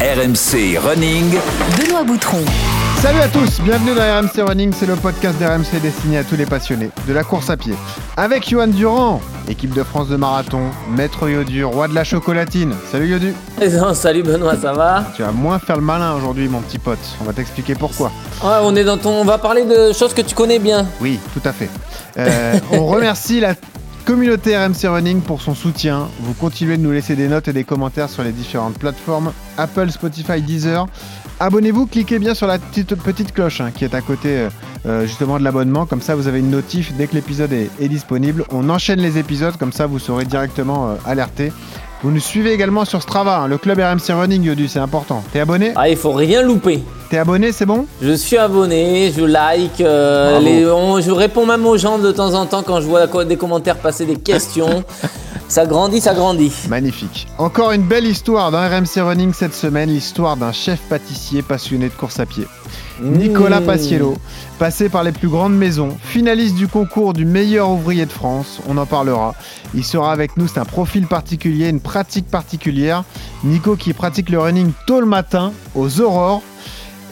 RMC Running. Benoît Boutron. Salut à tous, bienvenue dans RMC Running, c'est le podcast d'RMC destiné à tous les passionnés de la course à pied. Avec Johan Durand, équipe de France de marathon, maître Yodu, roi de la chocolatine. Salut Yodu. Salut Benoît, ça va? Tu vas moins faire le malin aujourd'hui mon petit pote, on va t'expliquer pourquoi. Ouais, on est dans ton, on va parler de choses que tu connais bien. Oui, tout à fait. Euh, on remercie la communauté RMC Running pour son soutien. Vous continuez de nous laisser des notes et des commentaires sur les différentes plateformes Apple, Spotify, Deezer. Abonnez-vous, cliquez bien sur la petite, cloche hein, qui est à côté euh, euh, justement de l'abonnement. Comme ça, vous avez une notif dès que l'épisode est, est disponible. On enchaîne les épisodes, comme ça, vous serez directement euh, alerté. Vous nous suivez également sur Strava, hein, le club RMC Running, Yodu, c'est important. T'es abonné? Ah, il faut rien louper. T'es abonné, c'est bon? Je suis abonné, je like, euh, Bravo. les- on- je réponds même aux gens de temps en temps quand je vois des commentaires passer des questions. ça grandit, ça grandit. Magnifique. Encore une belle histoire dans RMC Running cette semaine, l'histoire d'un chef pâtissier passionné de course à pied. Nicolas Mmh. Paciello, passé par les plus grandes maisons, finaliste du concours du meilleur ouvrier de France, on en parlera. Il sera avec nous, c'est un profil particulier, une pratique particulière. Nico qui pratique le running tôt le matin, aux aurores.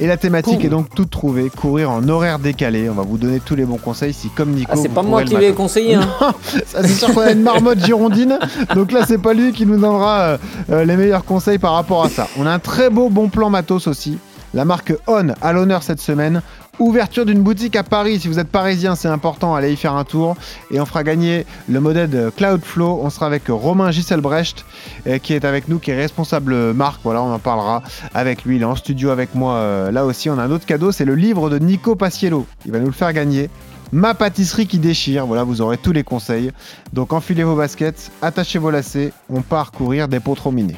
Et la thématique est donc toute trouvée, courir en horaire décalé. On va vous donner tous les bons conseils si comme Nico... Ah, c'est pas moi qui vais matin. conseiller. Hein. Ça, c'est sûr qu'on a une marmotte girondine. Donc là, c'est pas lui qui nous donnera euh, euh, les meilleurs conseils par rapport à ça. On a un très beau bon plan matos aussi. La marque On à l'honneur cette semaine. Ouverture d'une boutique à Paris. Si vous êtes parisien, c'est important, allez y faire un tour. Et on fera gagner le modèle de Cloudflow. On sera avec Romain Gisselbrecht euh, qui est avec nous, qui est responsable marque. Voilà, on en parlera avec lui. Il est en studio avec moi. euh, là aussi, on a un autre cadeau. C'est le livre de Nico Paciello. Il va nous le faire gagner. Ma pâtisserie qui déchire, voilà, vous aurez tous les conseils. Donc enfilez vos baskets, attachez vos lacets, on part courir des pots trop minés.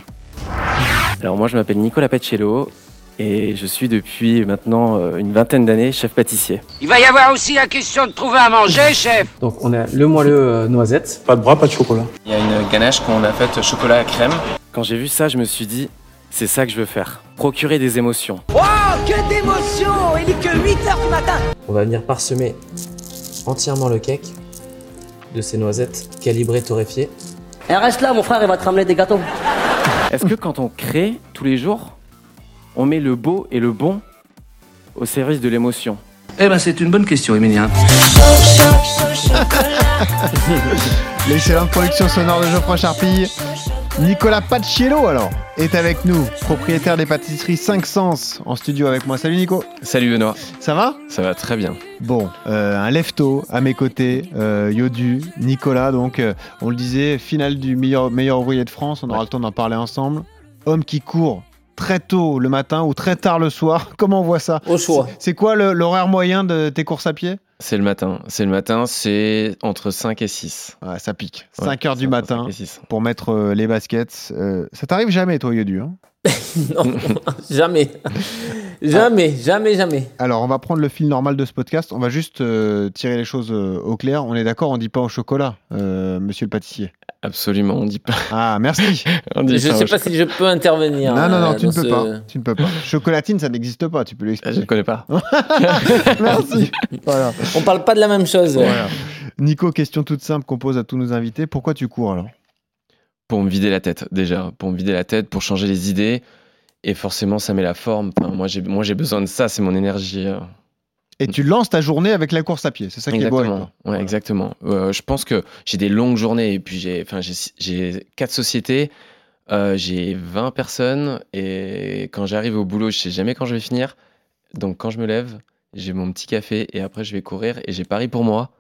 Alors moi je m'appelle Nicolas Pacello et je suis depuis maintenant euh, une vingtaine d'années chef pâtissier. Il va y avoir aussi la question de trouver à manger, chef. Donc on a le moelleux euh, noisette. Pas de bras, pas de chocolat. Il y a une ganache qu'on a faite chocolat à crème. Quand j'ai vu ça, je me suis dit c'est ça que je veux faire. Procurer des émotions. que d'émotion Il est que 8 heures du matin On va venir parsemer entièrement le cake de ces noisettes calibrées torréfiées. Eh, reste là, mon frère, il va te ramener des gâteaux. Est-ce que quand on crée tous les jours, on met le beau et le bon au service de l'émotion Eh ben, c'est une bonne question, Emilien. L'excellente production sonore de Geoffroy Charpille. Nicolas Paciello alors est avec nous, propriétaire des pâtisseries 5 Sens en studio avec moi. Salut Nico, Salut Benoît, ça va? Ça va très bien. Bon, euh, un lefto à mes côtés, euh, Yodu, Nicolas, donc euh, on le disait, finale du meilleur, meilleur ouvrier de France, on aura le temps d'en parler ensemble. Homme qui court très tôt le matin ou très tard le soir, comment on voit ça Au choix. C'est quoi le- l'horaire moyen de tes courses à pied C'est le matin, c'est le matin, c'est entre 5 et 6. Ouais, Ça pique, Ouais, 5 heures du matin 5 et 6. pour mettre euh, les baskets. Euh, ça t'arrive jamais toi Yodu hein Non, jamais. Jamais, jamais, jamais. Alors on va prendre le fil normal de ce podcast, on va juste euh, tirer les choses euh, au clair. On est d'accord, on dit pas au chocolat, euh, monsieur le pâtissier. Absolument, on dit pas. Ah merci On Je dit ça sais au pas si je peux intervenir. Non, non, non, euh, tu ne peux ce- pas. Tu ne peux pas. Chocolatine, ça n'existe pas, tu peux Ah, Je l'expliquer. ne connais pas. Merci. Voilà. On parle pas de la même chose. Nico, question toute simple qu'on pose à tous nos invités. Pourquoi tu cours alors? Pour me vider la tête, déjà. Pour me vider la tête, pour changer les idées. Et forcément, ça met la forme. Enfin, moi, j'ai moi, j'ai besoin de ça, c'est mon énergie. Et tu lances ta journée avec la course à pied. C'est ça qui est beau avec Exactement. toi. Ouais, exactement. Euh, je pense que j'ai des longues journées. Et puis, j'ai enfin, j'ai j'ai quatre sociétés. euh, j'ai 20 personnes. Et quand j'arrive au boulot, je sais jamais quand je vais finir. Donc, quand je me lève, j'ai mon petit café. Et après, je vais courir. Et j'ai Paris pour moi.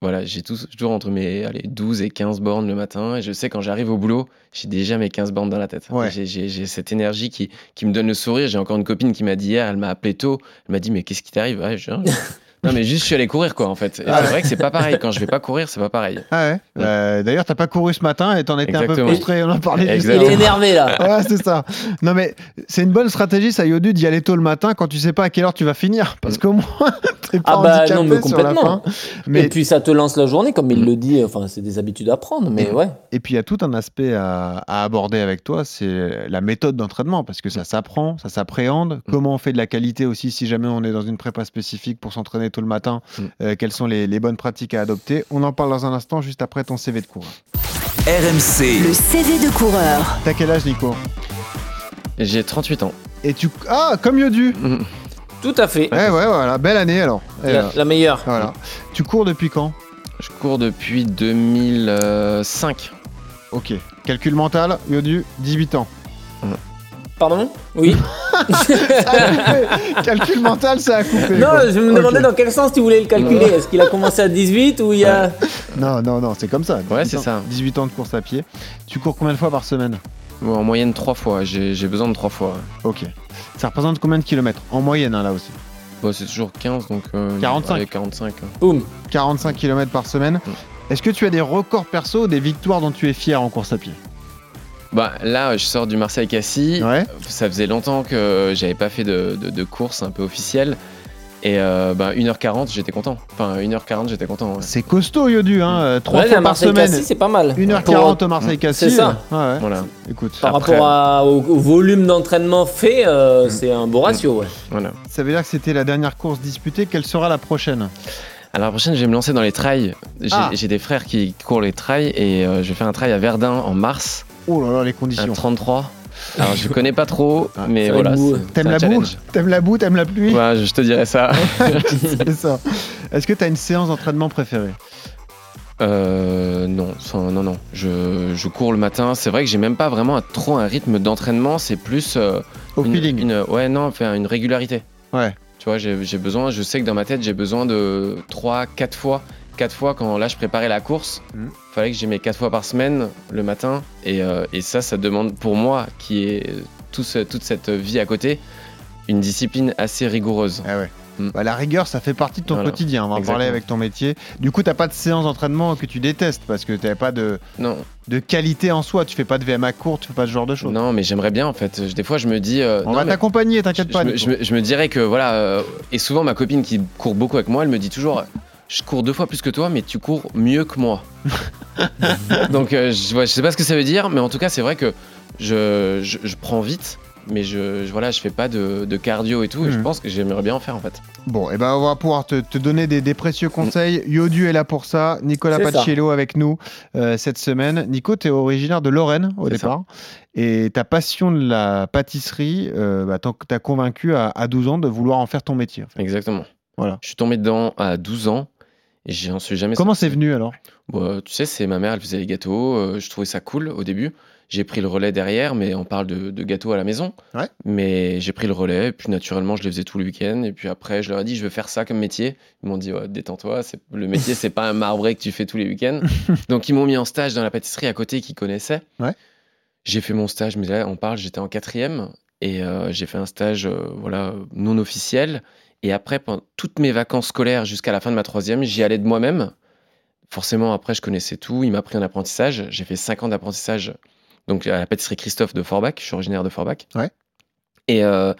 Voilà, j'ai tous- toujours entre mes allez, 12 et 15 bornes le matin. Et je sais quand j'arrive au boulot, j'ai déjà mes 15 bornes dans la tête. Ouais. J'ai cette énergie qui, qui me donne le sourire. J'ai encore une copine qui m'a dit hier, elle m'a appelé tôt. Elle m'a dit, mais qu'est-ce qui t'arrive? Ouais, Non, mais juste, je suis allé courir, quoi, en fait. Et Ah. c'est vrai que c'est pas pareil. Quand je vais pas courir, c'est pas pareil. Ah ouais. Euh, D'ailleurs, t'as pas couru ce matin et t'en étais un peu frustré. On en parlait juste Il est énervé là. Ouais, c'est ça. Non, mais c'est une bonne stratégie, ça, Yodu, d'y aller tôt le matin quand tu sais pas à quelle heure tu vas finir. Parce qu'au moins, t'es pas Ah bah handicapé non, mais sur la complètement. fin. Mais, Et puis ça te lance la journée, comme il le dit. Enfin, c'est des habitudes à prendre, mais ouais. et puis, il y a tout un aspect à, à aborder avec toi, c'est la méthode d'entraînement. Parce que ça s'apprend, ça s'appréhende. Comment on fait de la qualité aussi si jamais on est dans une prépa spécifique pour s'entraîner tôt le matin. Mm. Euh, quelles sont les, les bonnes pratiques à adopter On en parle dans un instant, juste après ton CV de cours. RMC, Le CV de coureur. T'as quel âge, Nico? J'ai 38 ans. Et tu. Ah, comme Yodu Mhm. Tout à fait. Ouais, ouais, voilà. Belle année alors. Et, La, euh, la meilleure. voilà. Tu cours depuis quand? Je cours depuis 2005. Ok. Calcul mental, Yodu, 18 ans. Pardon? Oui. Ça a coupé. Calcul mental, ça a coupé. non, quoi. je me demandais dans quel sens tu voulais le calculer. Est-ce qu'il a commencé à 18 ou il y a. Non, non, non, c'est comme ça. Ouais, 18 c'est ça. 18 ans de course à pied. Tu cours combien de fois par semaine? Bon, en moyenne, trois fois. J'ai besoin de trois fois. Ok. Ça représente combien de kilomètres? En moyenne, hein, là aussi. Bon, c'est toujours 15, donc. euh, 45. allez, 45. hein. Boum. 45 km par semaine. Mm. Est-ce que tu as des records perso, des victoires dont tu es fier en course à pied? Bah, là, je sors du Marseille-Cassis. Ouais. Ça faisait longtemps que j'avais pas fait de, de, de course un peu officielle. Et euh, bah, 1h40, j'étais content. Enfin, 1h40, j'étais content. ouais. C'est costaud, Yodu, hein. euh, Trois Ouais, fois par semaine. C'est pas mal. 1h40 au Marseille-Cassis. C'est ça. Ouais, ouais. Voilà, Écoute, Par Après- rapport à- au, au volume d'entraînement fait, euh, c'est un beau ratio. Ouais. voilà. ça veut dire que c'était la dernière course disputée. Quelle sera la prochaine? Alors, la prochaine, je vais me lancer dans les trails. J'ai Ah. des frères qui courent les trails et euh, je vais faire un trail à Verdun en mars, Oh là là, les un conditions. 33. Alors, je connais pas trop, Ah, mais voilà. T'aimes un la boue. T'aimes la boue T'aimes la pluie Ouais, je te dirais ça. C'est ça. Est-ce que tu as une séance d'entraînement préférée? Euh, non, non, non. Je, je cours le matin. C'est vrai que j'ai même pas vraiment un- trop un rythme d'entraînement. C'est plus euh, Au une, feeling une- ouais, non, enfin, une régularité. Ouais. Tu vois, j'ai besoin. Je sais que dans ma tête, j'ai besoin de 3, 4 fois. 4 fois quand là je préparais la course, Mhm. fallait que j'y mette 4 fois par semaine le matin. Et, euh, et ça, ça demande pour moi, qui est tout ce- toute cette vie à côté, une discipline assez rigoureuse. Ah ouais. Mm. Bah, la rigueur, ça fait partie de ton Voilà. quotidien. On va en parler avec ton métier. Du coup, t'as pas de séance d'entraînement que tu détestes parce que t'avais pas de, Non, de qualité en soi. Tu fais pas de VMA court, tu fais pas ce genre de choses. non, mais j'aimerais bien en fait. Des fois, je me dis. euh, On non, va t'accompagner, t'inquiète pas. je me- Nico. je me, je me dirais que voilà, euh, et souvent ma copine qui court beaucoup avec moi, elle me dit toujours je cours deux fois plus que toi, mais tu cours mieux que moi. Donc euh, je, ouais, je sais pas ce que ça veut dire, mais en tout cas c'est vrai que je, je, je prends vite, mais je, je- voilà, je fais pas de, de cardio et tout, et je Mhm. pense que j'aimerais bien en faire en fait. Bon, et ben on va pouvoir te, te donner des, des précieux conseils. Yodu est là pour ça. Nicolas. Paciello avec nous euh, cette semaine. Nico, tu es originaire de Lorraine au départ. Et ta passion de la pâtisserie euh, bah, t'as convaincu à, à 12 ans de vouloir en faire ton métier. en fait. Exactement. Voilà. Je suis tombé dedans à 12 ans. J'en suis jamais Comment c'est venu alors? Bon, tu sais, c'est ma mère, elle faisait les gâteaux. euh, je trouvais ça cool au début. J'ai pris le relais derrière, mais on parle de, de gâteaux à la maison. Ouais. Mais j'ai pris le relais, et puis naturellement, je les faisais tout le week-end. Et puis après, je leur ai dit, je veux faire ça comme métier. Ils m'ont dit, ouais, détends-toi, le métier, c'est pas un marbré que tu fais tous les week-ends. Donc, ils m'ont mis en stage dans la pâtisserie à côté qu'ils connaissaient. Ouais. J'ai fait mon stage, mais là, on parle, j'étais en quatrième. Et euh, j'ai fait un stage euh, voilà, non officiel. Et après, pendant toutes mes vacances scolaires jusqu'à la fin de ma troisième, j'y allais de moi-même. Forcément, après, je connaissais tout. Il m'a pris un apprentissage. J'ai fait 5 ans d'apprentissage donc à la pâtisserie Christophe de Forbach. Je suis originaire de Forbach. Ouais. Et euh,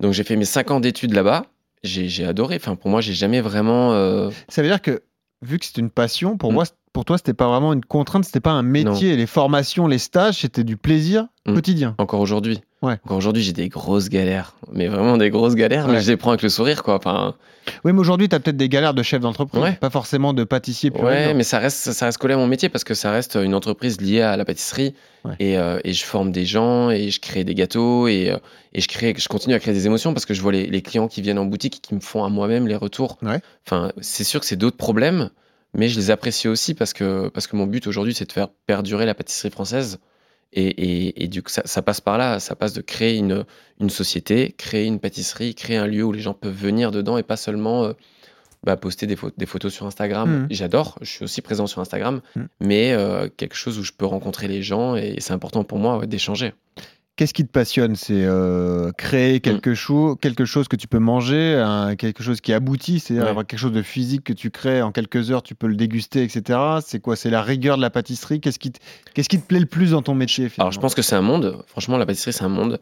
donc, j'ai fait mes 5 ans d'études là-bas. J'ai j'ai adoré. Enfin, pour moi, j'ai jamais vraiment. euh, Ça veut dire que, vu que c'est une passion, pour Mm. moi, pour toi, c'était pas vraiment une contrainte, c'était pas un métier. Les formations, les stages, c'était du plaisir Mm. quotidien. encore aujourd'hui. Ouais. Aujourd'hui, j'ai des grosses galères. Mais vraiment des grosses galères. Mais Ouais. je les prends avec le sourire, quoi. Enfin, Oui, mais aujourd'hui, tu as peut-être des galères de chef d'entreprise, Ouais. pas forcément de pâtissier pur Ouais, mais ça reste, ça reste collé à mon métier parce que ça reste une entreprise liée à la pâtisserie et, euh, et je forme des gens et je crée des gâteaux et, euh, et je, crée, je continue à créer des émotions parce que je vois les, les clients qui viennent en boutique et qui me font à moi-même les retours. Ouais. Enfin, c'est sûr que c'est d'autres problèmes, mais je les apprécie aussi parce que, parce que mon but aujourd'hui, c'est de faire perdurer la pâtisserie française. Et, et, et du coup, ça, ça passe par là. Ça passe de créer une, une société, créer une pâtisserie, créer un lieu où les gens peuvent venir dedans et pas seulement euh, bah, poster des, des photos sur Instagram. Mhm. J'adore, je suis aussi présent sur Instagram, Mhm. mais euh, quelque chose où je peux rencontrer les gens et c'est important pour moi ouais, d'échanger. Qu'est-ce qui te passionne? C'est euh, créer quelque, chose, quelque chose que tu peux manger, quelque chose qui aboutit, c'est-à-dire Ouais. avoir quelque chose de physique que tu crées en quelques heures, tu peux le déguster, etc. C'est quoi? C'est la rigueur de la pâtisserie? Qu'est-ce qui, te- qu'est-ce qui te plaît le plus dans ton métier Alors je pense que c'est un monde, franchement la pâtisserie c'est un monde,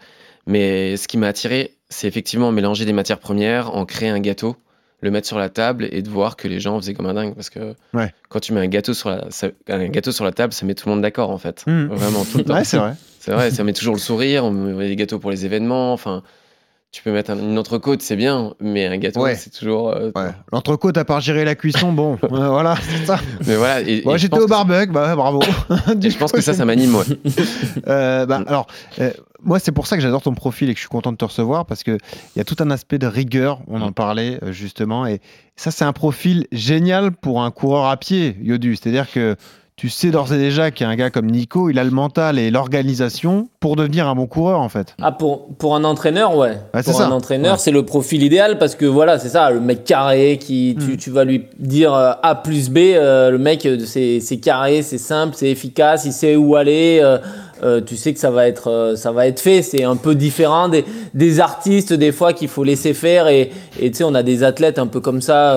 mais ce qui m'a attiré c'est effectivement mélanger des matières premières, en créer un gâteau, le mettre sur la table et de voir que les gens faisaient comme un dingue parce que Ouais. quand tu mets un gâteau sur la, ça- un gâteau sur la table ça met tout le monde d'accord en fait, Mhm. vraiment tout le temps. Ouais, c'est vrai. C'est vrai, ça met toujours le sourire, on met des gâteaux pour les événements, enfin tu peux mettre un- une entrecôte c'est bien, mais un gâteau Ouais. c'est toujours... euh, Ouais. L'entrecôte, à part gérer la cuisson, bon, euh, voilà, c'est ça. Mais voilà, et, Moi, j'étais au que- barbecue, bah bravo. et je pense que ça ça m'anime. Euh, bah, Mm. alors, moi, c'est pour ça que j'adore ton profil et que je suis content de te recevoir parce qu'il y a tout un aspect de rigueur, on en parlait euh, justement. Et ça, c'est un profil génial pour un coureur à pied, Yodu. C'est-à-dire que tu sais d'ores et déjà qu'un gars comme Nico, il a le mental et l'organisation pour devenir un bon coureur en fait. Ah, pour, pour un entraîneur, ouais. Pour ça. un entraîneur, Ouais. c'est le profil idéal parce que voilà, c'est ça, le mec carré qui, tu, Mm. tu vas lui dire euh, A plus B, euh, le mec, euh, c'est c'est carré, c'est simple, c'est efficace, il sait où aller. euh, euh, tu sais que ça va être, euh, ça va être fait. C'est un peu différent des, des artistes des fois qu'il faut laisser faire et tu sais, on a des athlètes un peu comme ça,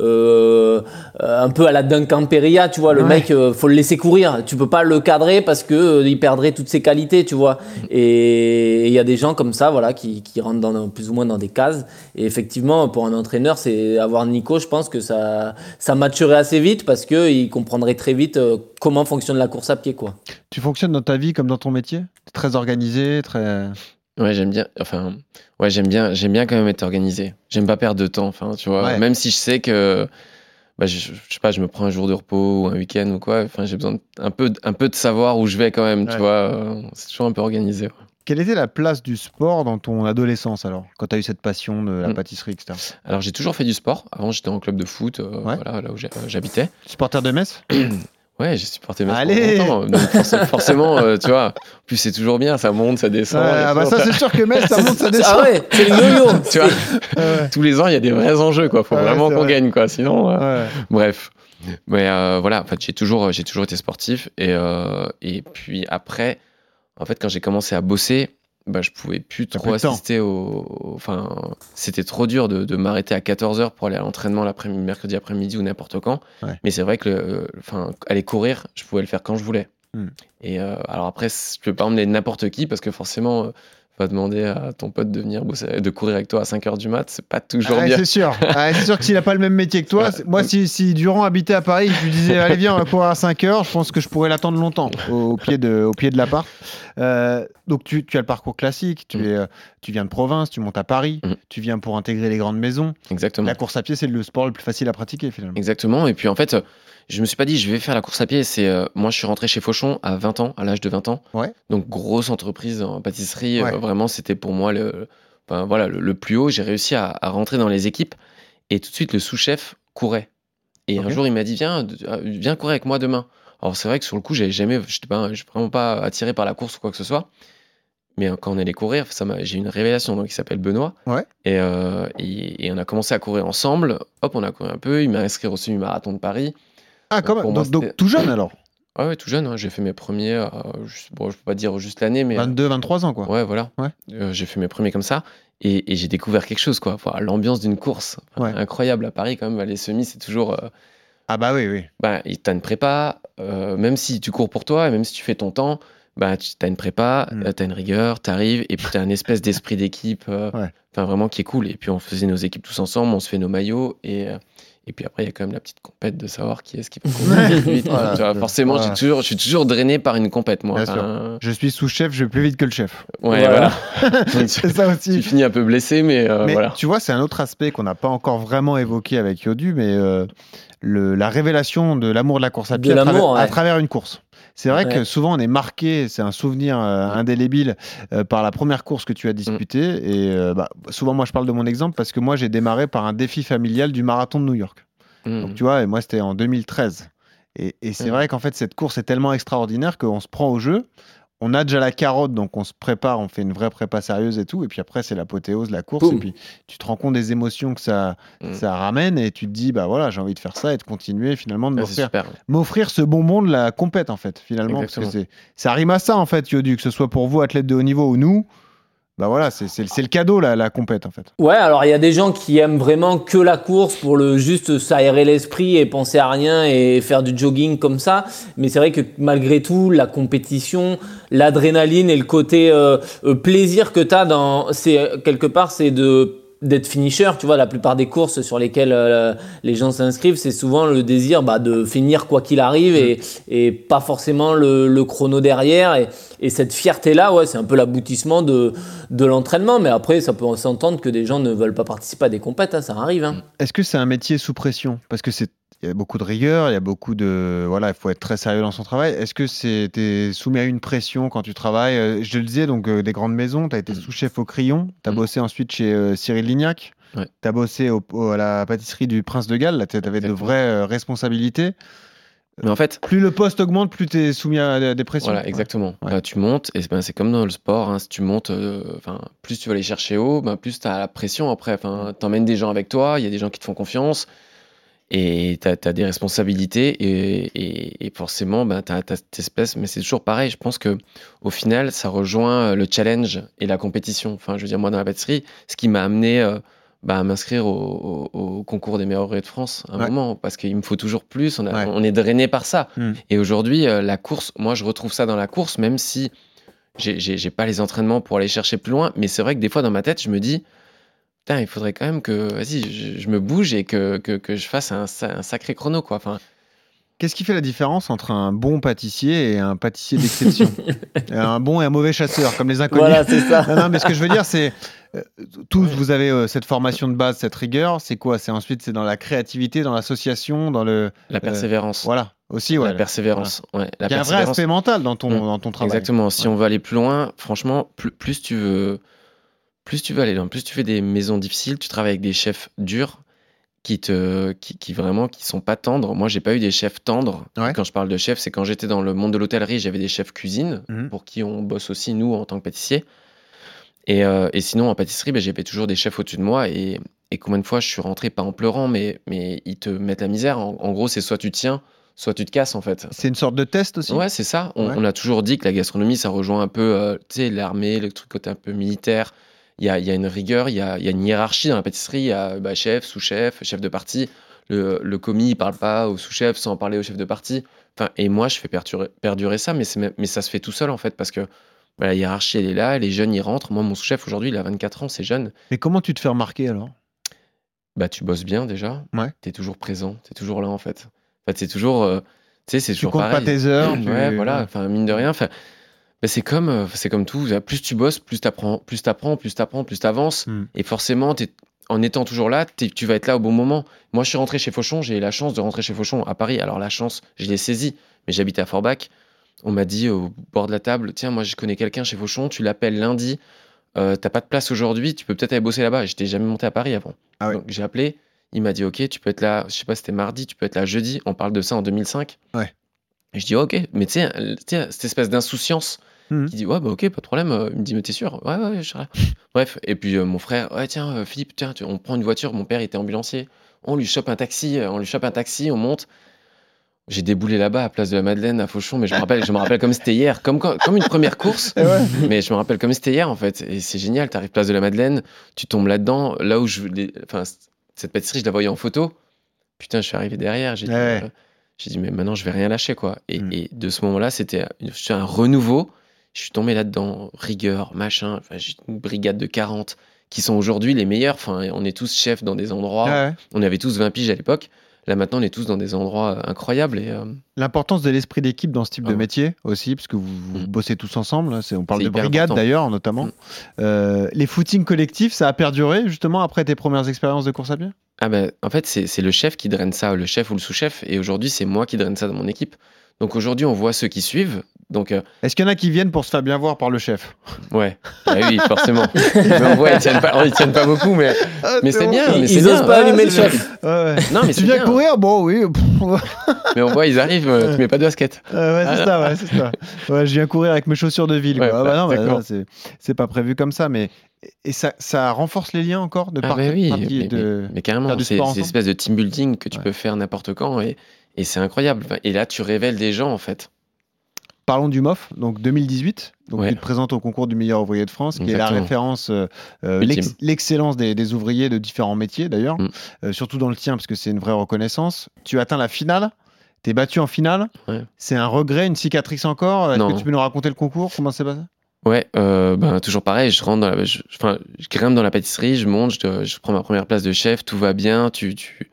euh, un peu à la Duncan tu vois. Le Ouais. mec, faut le laisser courir. Tu peux pas le cadrer parce que il perdrait toutes ses qualités, tu vois. Et il y a des gens comme ça, voilà, qui, qui rentrent dans, plus ou moins dans des cases. Et effectivement, pour un entraîneur, c'est avoir Nico. Je pense que ça, ça matcherait assez vite parce que il comprendrait très vite comment fonctionne la course à pied, quoi. Tu fonctionnes dans ta vie comme dans ton métier? Très organisé, très. Ouais, j'aime bien. Enfin, ouais, j'aime bien. J'aime bien quand même être organisé. J'aime pas perdre de temps. Enfin, tu vois. Ouais. Même si je sais que, bah, je, je sais pas, je me prends un jour de repos ou un week-end ou quoi. Enfin, j'ai besoin de- un peu, un peu de savoir où je vais quand même. Ouais. Tu vois. C'est toujours un peu organisé. ouais. Quelle était la place du sport dans ton adolescence alors Quand tu as eu cette passion de la Mm. pâtisserie, etc. Alors, j'ai toujours fait du sport. Avant, j'étais en club de foot. euh. Voilà, là où euh, j'habitais. Supporter de Metz? Ouais, j'ai supporté Metz Allez longtemps. Donc, forcément, euh, tu vois. En plus, c'est toujours bien. Ça monte, ça descend. Ouais, Ah bah ça, c'est sûr que Metz, ça monte, ça descend. Ah ouais, c'est le yo-yo. tu vois, Ouais. tous les ans, il y a des vrais enjeux, quoi. Faut vraiment qu'on vrai. gagne, quoi. Sinon. euh, Ouais. Bref. Mais euh, voilà, en fait, j'ai toujours, j'ai toujours été sportif. Et, et puis après, en fait, quand j'ai commencé à bosser, bah, je pouvais plus trop assister au. au- Enfin, c'était trop dur de, de m'arrêter à 14h pour aller à l'entraînement l'après-midi, mercredi après-midi ou n'importe quand. Ouais. Mais c'est vrai que, le- enfin, aller courir, je pouvais le faire quand je voulais. Hmm. Et euh, alors après, je peux pas emmener n'importe qui parce que forcément, euh, va demander à ton pote de venir bosser, de courir avec toi à 5h du mat, c'est pas toujours Ah, bien. c'est sûr. Ah, c'est sûr que s'il n'a pas le même métier que toi, moi, si, si Durand habitait à Paris, je lui disais, allez, viens, on va courir à 5 heures, je pense que je pourrais l'attendre longtemps au, au pied de, au pied de l'appart. Euh, donc, tu, tu as le parcours classique, tu, Mm. es, euh, tu viens de province, tu montes à Paris, Mm. tu viens pour intégrer les grandes maisons. Exactement. La course à pied, c'est le sport le plus facile à pratiquer, finalement. Exactement. Et puis en fait, je me suis pas dit je vais faire la course à pied. C'est euh, moi, je suis rentré chez Fauchon à 20 ans, à l'âge de 20 ans. Ouais. Donc grosse entreprise en pâtisserie. euh, vraiment, c'était pour moi le, enfin, voilà, le, le plus haut. J'ai réussi à, à rentrer dans les équipes et tout de suite le sous-chef courait. Et un jour, il m'a dit viens, euh, viens courir avec moi demain. Alors c'est vrai que sur le coup, j'avais jamais, j'étais pas, vraiment pas attiré par la course ou quoi que ce soit. Mais euh, quand on allait courir, ça m'a, j'ai eu une révélation. Donc il s'appelle Benoît. Ouais. Et, euh, et, et on a commencé à courir ensemble. Hop, on a couru un peu. Il m'a inscrit au semi-marathon de Paris. Ah, quand même. Donc, donc, tout jeune alors? Ah ouais, tout jeune. hein, J'ai fait mes premiers. euh, je, bon, je peux pas dire juste l'année, mais 22, 23 ans, quoi. ouais, voilà. Ouais. Euh, j'ai fait mes premiers comme ça. Et, et j'ai découvert quelque chose, quoi. Enfin, L'ambiance d'une course, Ouais. incroyable à Paris quand même. Les semis, c'est toujours. euh, Ah, bah oui, oui. bah, t'as une prépa, euh, même si tu cours pour toi, et même si tu fais ton temps, bah, tu as une prépa, Mm. euh, t'as une rigueur, t'arrives, et puis t'as une espèce d'esprit d'équipe, euh, Ouais. enfin vraiment qui est cool. Et puis on faisait nos équipes tous ensemble, on se fait nos maillots, et, euh, et puis après il y a quand même la petite compète de savoir qui est-ce qui peut. Voilà. Tu vois, forcément, Voilà. toujours, je suis toujours drainé par une compète, moi. Enfin, Je suis sous-chef, je vais plus vite que le chef. ouais, Voilà. voilà. Tu, C'est ça aussi. tu finis un peu blessé, mais, euh, Mais voilà. tu vois, c'est un autre aspect qu'on n'a pas encore vraiment évoqué avec Yodu, mais euh, le, la révélation de l'amour de la course à pied ouais. à travers une course. C'est vrai Ouais. que souvent on est marqué, c'est un souvenir euh, indélébile euh, par la première course que tu Mm. as disputée. Et euh, bah, souvent, moi, je parle de mon exemple parce que moi, j'ai démarré par un défi familial du marathon de New York. Mm. Donc, tu vois, et moi, c'était en 2013. Et, et c'est Mm. vrai qu'en fait, cette course est tellement extraordinaire qu'on se prend au jeu. On a déjà la carotte, donc on se prépare, on fait une vraie prépa sérieuse et tout. Et puis après, c'est l'apothéose, la course. Boum. Et puis tu te rends compte des émotions que ça, Mm. ça ramène et tu te dis, bah voilà, j'ai envie de faire ça et de continuer finalement de c'est m'offrir, ce bonbon de la compète en fait, finalement. Parce que ça rime à ça en fait, Yodu, que ce soit pour vous, athlètes de haut niveau ou nous. Bah voilà, c'est, le cadeau, la, la compète en fait. Ouais, alors il y a des gens qui aiment vraiment que la course pour le juste s'aérer l'esprit et penser à rien et faire du jogging comme ça. Mais c'est vrai que malgré tout, la compétition, l'adrénaline et le côté euh, euh, plaisir que tu as dans, c'est quelque part, c'est de d'être finisher, tu vois, la plupart des courses sur lesquelles euh, les gens s'inscrivent, c'est souvent le désir bah, de finir quoi qu'il arrive et, et pas forcément le, le chrono derrière. Et, Et cette fierté-là, ouais, c'est un peu l'aboutissement de, de l'entraînement. Mais après, ça peut s'entendre que des gens ne veulent pas participer à des compètes, hein, ça arrive. Hein. Est-ce que c'est un métier sous pression? Parce que c'est il y a beaucoup de rigueur, il y a beaucoup de voilà, il faut être très sérieux dans son travail. Est-ce que c'est soumis à une pression quand tu travailles? Euh, Je le disais donc euh, des grandes maisons, tu as été sous-chef au Crayon, tu as Mm. bossé ensuite chez euh, Cyril Lignac. Ouais. Tu as bossé au- au- à la pâtisserie du Prince de Galles, tu avais de vraies euh, responsabilités. Mais en fait, Plus le poste augmente, plus tu es soumis à des pressions. Voilà, exactement. Ouais. Euh, tu montes, et ben, c'est comme dans le sport, hein, si tu montes, euh, plus tu vas aller chercher haut, ben, plus tu as la pression après. Tu emmènes des gens avec toi, il y a des gens qui te font confiance, et tu as, des responsabilités, et, et- et forcément, ben, tu as, cette espèce, mais c'est toujours pareil. Je pense que au final, ça rejoint le challenge et la compétition. Enfin, je veux dire, moi, dans la pâtisserie, ce qui m'a amené euh, bah, m'inscrire au, au- au concours des meilleurs ouvriers de France à un Ouais. moment, parce qu'il me faut toujours plus, on, a- Ouais. on est drainé par ça. Mm. Et aujourd'hui, euh, la course, moi, je retrouve ça dans la course, même si j'ai- pas les entraînements pour aller chercher plus loin. Mais c'est vrai que des fois, dans ma tête, je me dis, putain, il faudrait quand même que, vas-y, je, je me bouge et que, que, que je fasse un, sa- un sacré chrono, quoi. Enfin, Qu'est-ce qui fait la différence entre un bon pâtissier et un pâtissier d'exception Un bon et un mauvais chasseur, comme les inconnus. Voilà, c'est ça. Non, non, mais ce que je veux dire, c'est euh, tous vous avez euh, cette formation de base, cette rigueur. C'est quoi? C'est ensuite c'est dans la créativité, dans l'association, dans le la persévérance. voilà aussi ouais. La persévérance. Ouais, la Il y a un vrai aspect mental dans ton Mm. dans ton travail. Exactement. Si Ouais. on veut aller plus loin, franchement, plus, plus tu veux, plus tu veux aller loin, plus tu fais des maisons difficiles, tu travailles avec des chefs durs qui te, qui, qui vraiment, qui sont pas tendres. Moi, j'ai pas eu des chefs tendres. Ouais. Quand je parle de chefs, c'est quand j'étais dans le monde de l'hôtellerie, j'avais des chefs cuisine Mhm. pour qui on bosse aussi nous en tant que pâtissier. Et, euh, et sinon, en pâtisserie, ben, j'avais toujours des chefs au-dessus de moi. Et, et combien de fois je suis rentré, pas en pleurant, mais, mais ils te mettent la misère. En, en gros, c'est soit tu tiens, soit tu te casses, en fait. C'est une sorte de test aussi? Ouais, c'est ça. On, Ouais. on a toujours dit que la gastronomie, ça rejoint un peu euh, tu sais, l'armée, le truc côté un peu militaire. Il y a, y a une rigueur, il y a, y a une hiérarchie dans la pâtisserie. Il y a bah, chef, sous-chef, chef de partie. Le, le commis, il parle pas au sous-chef sans parler au chef de partie. Enfin, et moi, je fais perdurer, perdurer ça, mais, mais ça se fait tout seul, en fait, parce que bah, la hiérarchie, elle est là, les jeunes, ils rentrent. Moi, mon sous-chef, aujourd'hui, il a 24 ans, c'est jeune. Mais comment tu te fais remarquer alors? Bah, tu bosses bien déjà. Ouais. Tu es toujours présent, tu es toujours là, en fait. En fait, c'est toujours. euh, tu sais, c'est Tu toujours comptes pareil. pas tes heures. tu- Ouais, voilà. Enfin, mine de rien. Enfin, bah, c'est comme, euh, c'est comme tout. Plus tu bosses, plus t'apprends, plus t'apprends, plus t'apprends, plus t'avances. Hmm. Et forcément, en étant toujours là, tu vas être là au bon moment. Moi, je suis rentré chez Fauchon. J'ai eu la chance de rentrer chez Fauchon à Paris. Alors la chance, je l'ai saisie. Mais j'habitais à Forbach. On m'a dit au bord de la table, tiens, moi, je connais quelqu'un chez Fauchon. Tu l'appelles lundi. Euh, T'as pas de place aujourd'hui. Tu peux peut-être aller bosser là-bas. J'étais jamais monté à Paris avant. Ah ouais. Donc j'ai appelé. Il m'a dit, ok, tu peux être là. Je sais pas, c'était mardi. Tu peux être là jeudi. On parle de ça en 2005. Ouais. Et je dis, ok, mais euh, tu sais, cette espèce d'insouciance Mhm. qui dit, ouais, bah ok, pas de problème. Euh, Il me dit, mais t'es sûr? Ouais, ouais, je serai là. Bref, et puis euh, mon frère, ouais, tiens, euh, Philippe, tiens, on prend une voiture. Mon père était ambulancier. On lui chope un taxi, on lui chope un taxi, on monte. J'ai déboulé là-bas à Place de la Madeleine, à Fauchon, mais je me rappelle, je me rappelle comme c'était hier, comme, comme une première course. Ouais. Mais je me rappelle comme c'était hier en fait. Et c'est génial, tu arrives place de la Madeleine, tu tombes là-dedans, là où je. les- Enfin, cette pâtisserie, je la voyais en photo. Putain, je suis arrivé derrière. J'ai dit, Ouais. euh, dit, mais maintenant, je vais rien lâcher quoi. Et, Mm. et de ce moment-là, c'était un renouveau. Je suis tombé là-dedans, rigueur, machin. Enfin, j'ai une brigade de 40 qui sont aujourd'hui les meilleurs. Enfin, on est tous chefs dans des endroits. Ouais. On avait tous 20 piges à l'époque. Là, maintenant, on est tous dans des endroits euh, incroyables. Et, euh, L'importance de l'esprit d'équipe dans ce type de Ah. métier aussi, parce que vous, vous Mm. bossez tous ensemble. hein, c'est- on parle de brigade d'ailleurs, notamment. Mm. Euh, les footings collectifs, ça a perduré justement après tes premières expériences de course à pied? Ah ben, en fait, c'est le chef qui draine ça, le chef ou le sous-chef. Et aujourd'hui, c'est moi qui draine ça dans mon équipe. Donc aujourd'hui, on voit ceux qui suivent. Donc, euh, Est-ce qu'il y en a qui viennent pour se faire bien voir par le chef ouais, Ah oui, forcément. mais on voit, ils tiennent pas, ils tiennent pas beaucoup, mais, mais c'est bien. Ils, Mais ils c'est osent bien. pas Ouais, allumer le c'est chef. Ouais, ouais. Non, mais Tu c'est viens bien. courir Bon, oui. Mais on voit, ils arrivent, euh, tu mets pas de basket. Euh, ouais, c'est Ah, ça, ouais, c'est ça. Ouais, je viens courir avec mes chaussures de ville. Ouais, quoi. Ah bah non, bah c'est c'est pas prévu comme ça, mais et ça, ça renforce les liens encore de Ah part ben oui, mais, de- mais- mais carrément, c'est une espèce de team building que tu peux faire n'importe quand et, et c'est incroyable. Et là, tu révèles des gens en fait. Parlons du MOF, donc 2018. Donc Ouais. te présentes au concours du meilleur ouvrier de France, qui est la référence, euh, euh, l'excellence des, des ouvriers de différents métiers d'ailleurs, Mm. Euh, surtout dans le tien parce que c'est une vraie reconnaissance. Tu atteins la finale. T'es battu en finale. Ouais. C'est un regret, une cicatrice encore. Est-ce que tu peux nous raconter le concours? Comment c'est passé? Ouais, euh, ben, toujours pareil, je rentre dans la, je, enfin, je grimpe dans la pâtisserie, je monte, je, je prends ma première place de chef, tout va bien, tu, tu,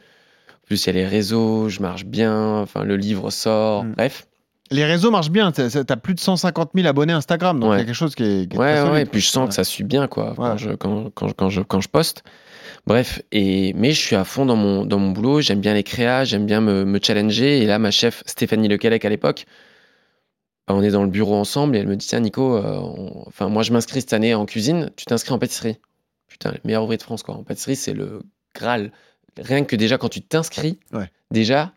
en plus il y a les réseaux, je marche bien, enfin, le livre sort, Mm. bref. Les réseaux marchent bien. T'as plus de 150 000 abonnés Instagram, donc il y a quelque chose qui est, qui est Ouais, très ouais, solide. et puis je sens que ça suit bien, quoi, quand, je, quand, quand, quand je, quand je poste. Bref, et, mais je suis à fond dans mon, dans mon boulot, j'aime bien les créas, j'aime bien me, me challenger. Et là, ma chef, Stéphanie Lequelec, à l'époque, bah, on est dans le bureau ensemble et elle me dit Tiens, Nico, euh, on- enfin, moi je m'inscris cette année en cuisine, tu t'inscris en pâtisserie. Putain, le meilleur ouvrier de France, quoi. En pâtisserie, c'est le Graal. Rien que déjà, quand tu t'inscris, Ouais. déjà,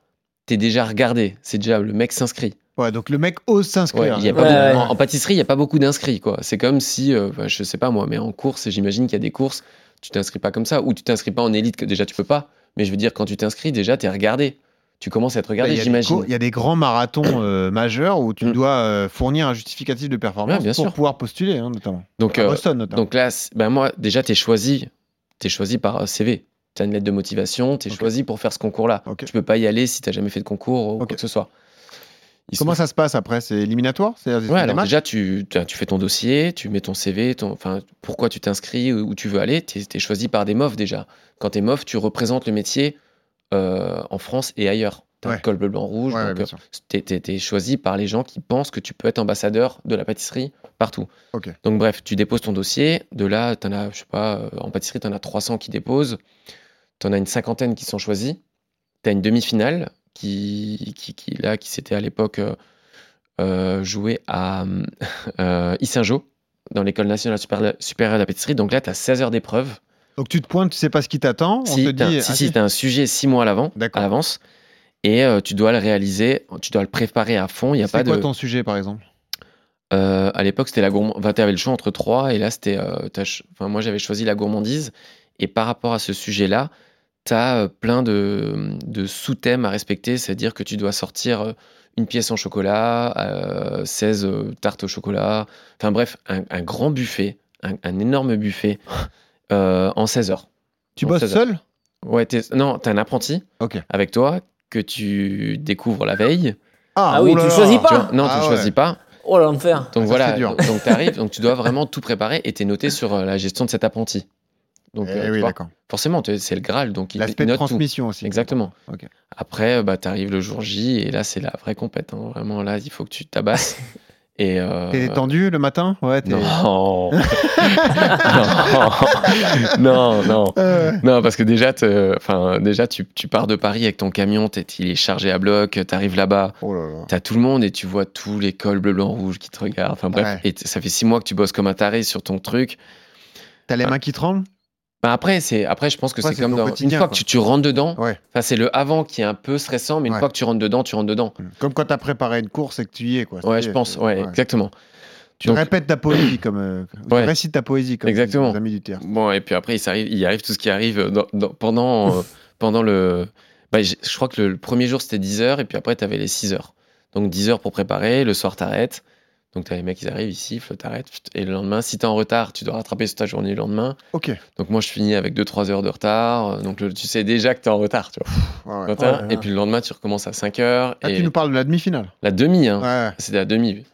t'es déjà regardé. C'est déjà le mec s'inscrit. Ouais, donc le mec ose s'inscrire. il y a pas Ouais, beaucoup- ouais. en, en pâtisserie, il n'y a pas beaucoup d'inscrits. quoi. C'est comme si, euh, bah, je sais pas moi, mais en course, j'imagine qu'il y a des courses, tu t'inscris pas comme ça, ou tu t'inscris pas en élite, que déjà tu peux pas. Mais je veux dire, quand tu t'inscris, déjà, tu es regardé. Tu commences à être Bah, regardé, il, y a des j'imagine. il y a des grands marathons euh, majeurs où tu Mm. dois euh, fournir un justificatif de performance Ouais, bien pour sûr. pouvoir postuler, hein, notamment. Donc, À euh, Boston, notamment. donc là, ben moi, déjà, tu es choisi. Tu es choisi par CV. Tu as une lettre de motivation, tu es choisi pour faire ce concours-là. Ok. Tu peux pas y aller si tu jamais fait de concours ou quoi que ce soit. Comment ça se passe après? C'est éliminatoire? Des Ouais, alors déjà, tu, tu, tu fais ton dossier, tu mets ton CV, ton, enfin, pourquoi tu t'inscris, où tu veux aller, tu es, choisi par des MOF déjà. Quand tu es MOF, tu représentes le métier euh, en France et ailleurs. Tu as Ouais. le col bleu, blanc, rouge. Ouais, donc, euh, t'es- t'es choisi par les gens qui pensent que tu peux être ambassadeur de la pâtisserie partout. Donc bref, tu déposes ton dossier. De là, tu en as, je sais pas, euh, en pâtisserie, tu en as 300 qui déposent. Tu en as une cinquantaine qui sont choisis. Tu as une demi-finale qui, qui, qui, là, qui s'était à l'époque euh, euh, jouée à euh, Issingeau, dans l'école nationale supérieure de la pâtisserie. Donc là, tu as 16 heures d'épreuve. Donc tu te pointes, tu sais pas ce qui t'attend. On Si, te t'as- dit. si, ah, si, t'as un sujet 6 mois à l'avance. Et euh, tu dois le réaliser, tu dois le préparer à fond. Il y a pas quoi de. ton sujet, par exemple? Euh, à l'époque, c'était la gourmandise. Enfin, tu avais le choix entre trois, et là, c'était. euh, enfin, moi, j'avais choisi la gourmandise. Et par rapport à ce sujet-là, tu as plein de, de sous-thèmes à respecter. C'est-à-dire que tu dois sortir euh, une pièce en chocolat, euh, 16 euh, tartes au chocolat. Enfin, bref, un, un grand buffet, un, un énorme buffet euh, en 16 heures. Tu En bosses 16 heures. seul? Ouais, t'es- non, tu as un apprenti Ok. avec toi que tu découvres la veille. Ah oui, oh tu choisis Tu pas. vois, non, Ah tu ne ouais. choisis pas. Oh l'enfer. Donc voilà, c'est dur. donc, donc tu arrives, donc tu dois vraiment tout préparer et tu es noté sur euh, la gestion de cet apprenti. Donc Eh euh, oui, vois, forcément, c'est le Graal, donc L'aspect de tout. transmission aussi. Exactement. Après, bah, tu arrives le jour J et là, c'est la vraie compète. hein. Vraiment, là, il faut que tu tabasses. et, euh, T'es détendu le matin? Ouais, non. non, non, non. Euh, Non, parce que déjà, enfin, déjà tu, tu pars de Paris avec ton camion, t'es- il est chargé à bloc, tu arrives là-bas, Oh là là. T'as tout le monde et tu vois tous les cols bleu, blanc, rouge qui te regardent. Enfin bref, Ouais. et t- ça fait six mois que tu bosses comme un taré sur ton truc. T'as les mains qui tremblent? Bah après, c'est après, je pense que Ouais, c'est comme dans une fois que tu, tu rentres dedans. Ouais. Enfin, c'est le avant qui est un peu stressant, mais une Ouais. fois que tu rentres dedans, tu rentres dedans. Comme quand t'as préparé une course et que tu y es, quoi. Ouais, je pense. c'est- Ouais, exactement. Tu Donc- répètes ta poésie comme. euh, Tu récites ta poésie comme Exactement. les amis du théâtre. Bon, et puis après, il, s'arrive- il arrive tout ce qui arrive dans- dans- pendant, euh, pendant le. Bah, je crois que le, le premier jour, c'était 10 heures, et puis après, tu avais les 6 heures. Donc 10 heures pour préparer, le soir, t'arrêtes. Donc t'as les mecs, ils arrivent, ils sifflent, t'arrêtes. Et le lendemain, si t'es en retard, tu dois rattraper sur ta journée le lendemain. Ok. Donc moi, je finis avec 2-3 heures de retard. Donc le- tu sais déjà que t'es en retard, tu vois. Ouais, ouais. Quand t'as- Ouais, et puis le lendemain, tu recommences à 5 heures. Ah, et tu nous parles de la demi-finale. la demi, hein. Ouais. C'est la demi.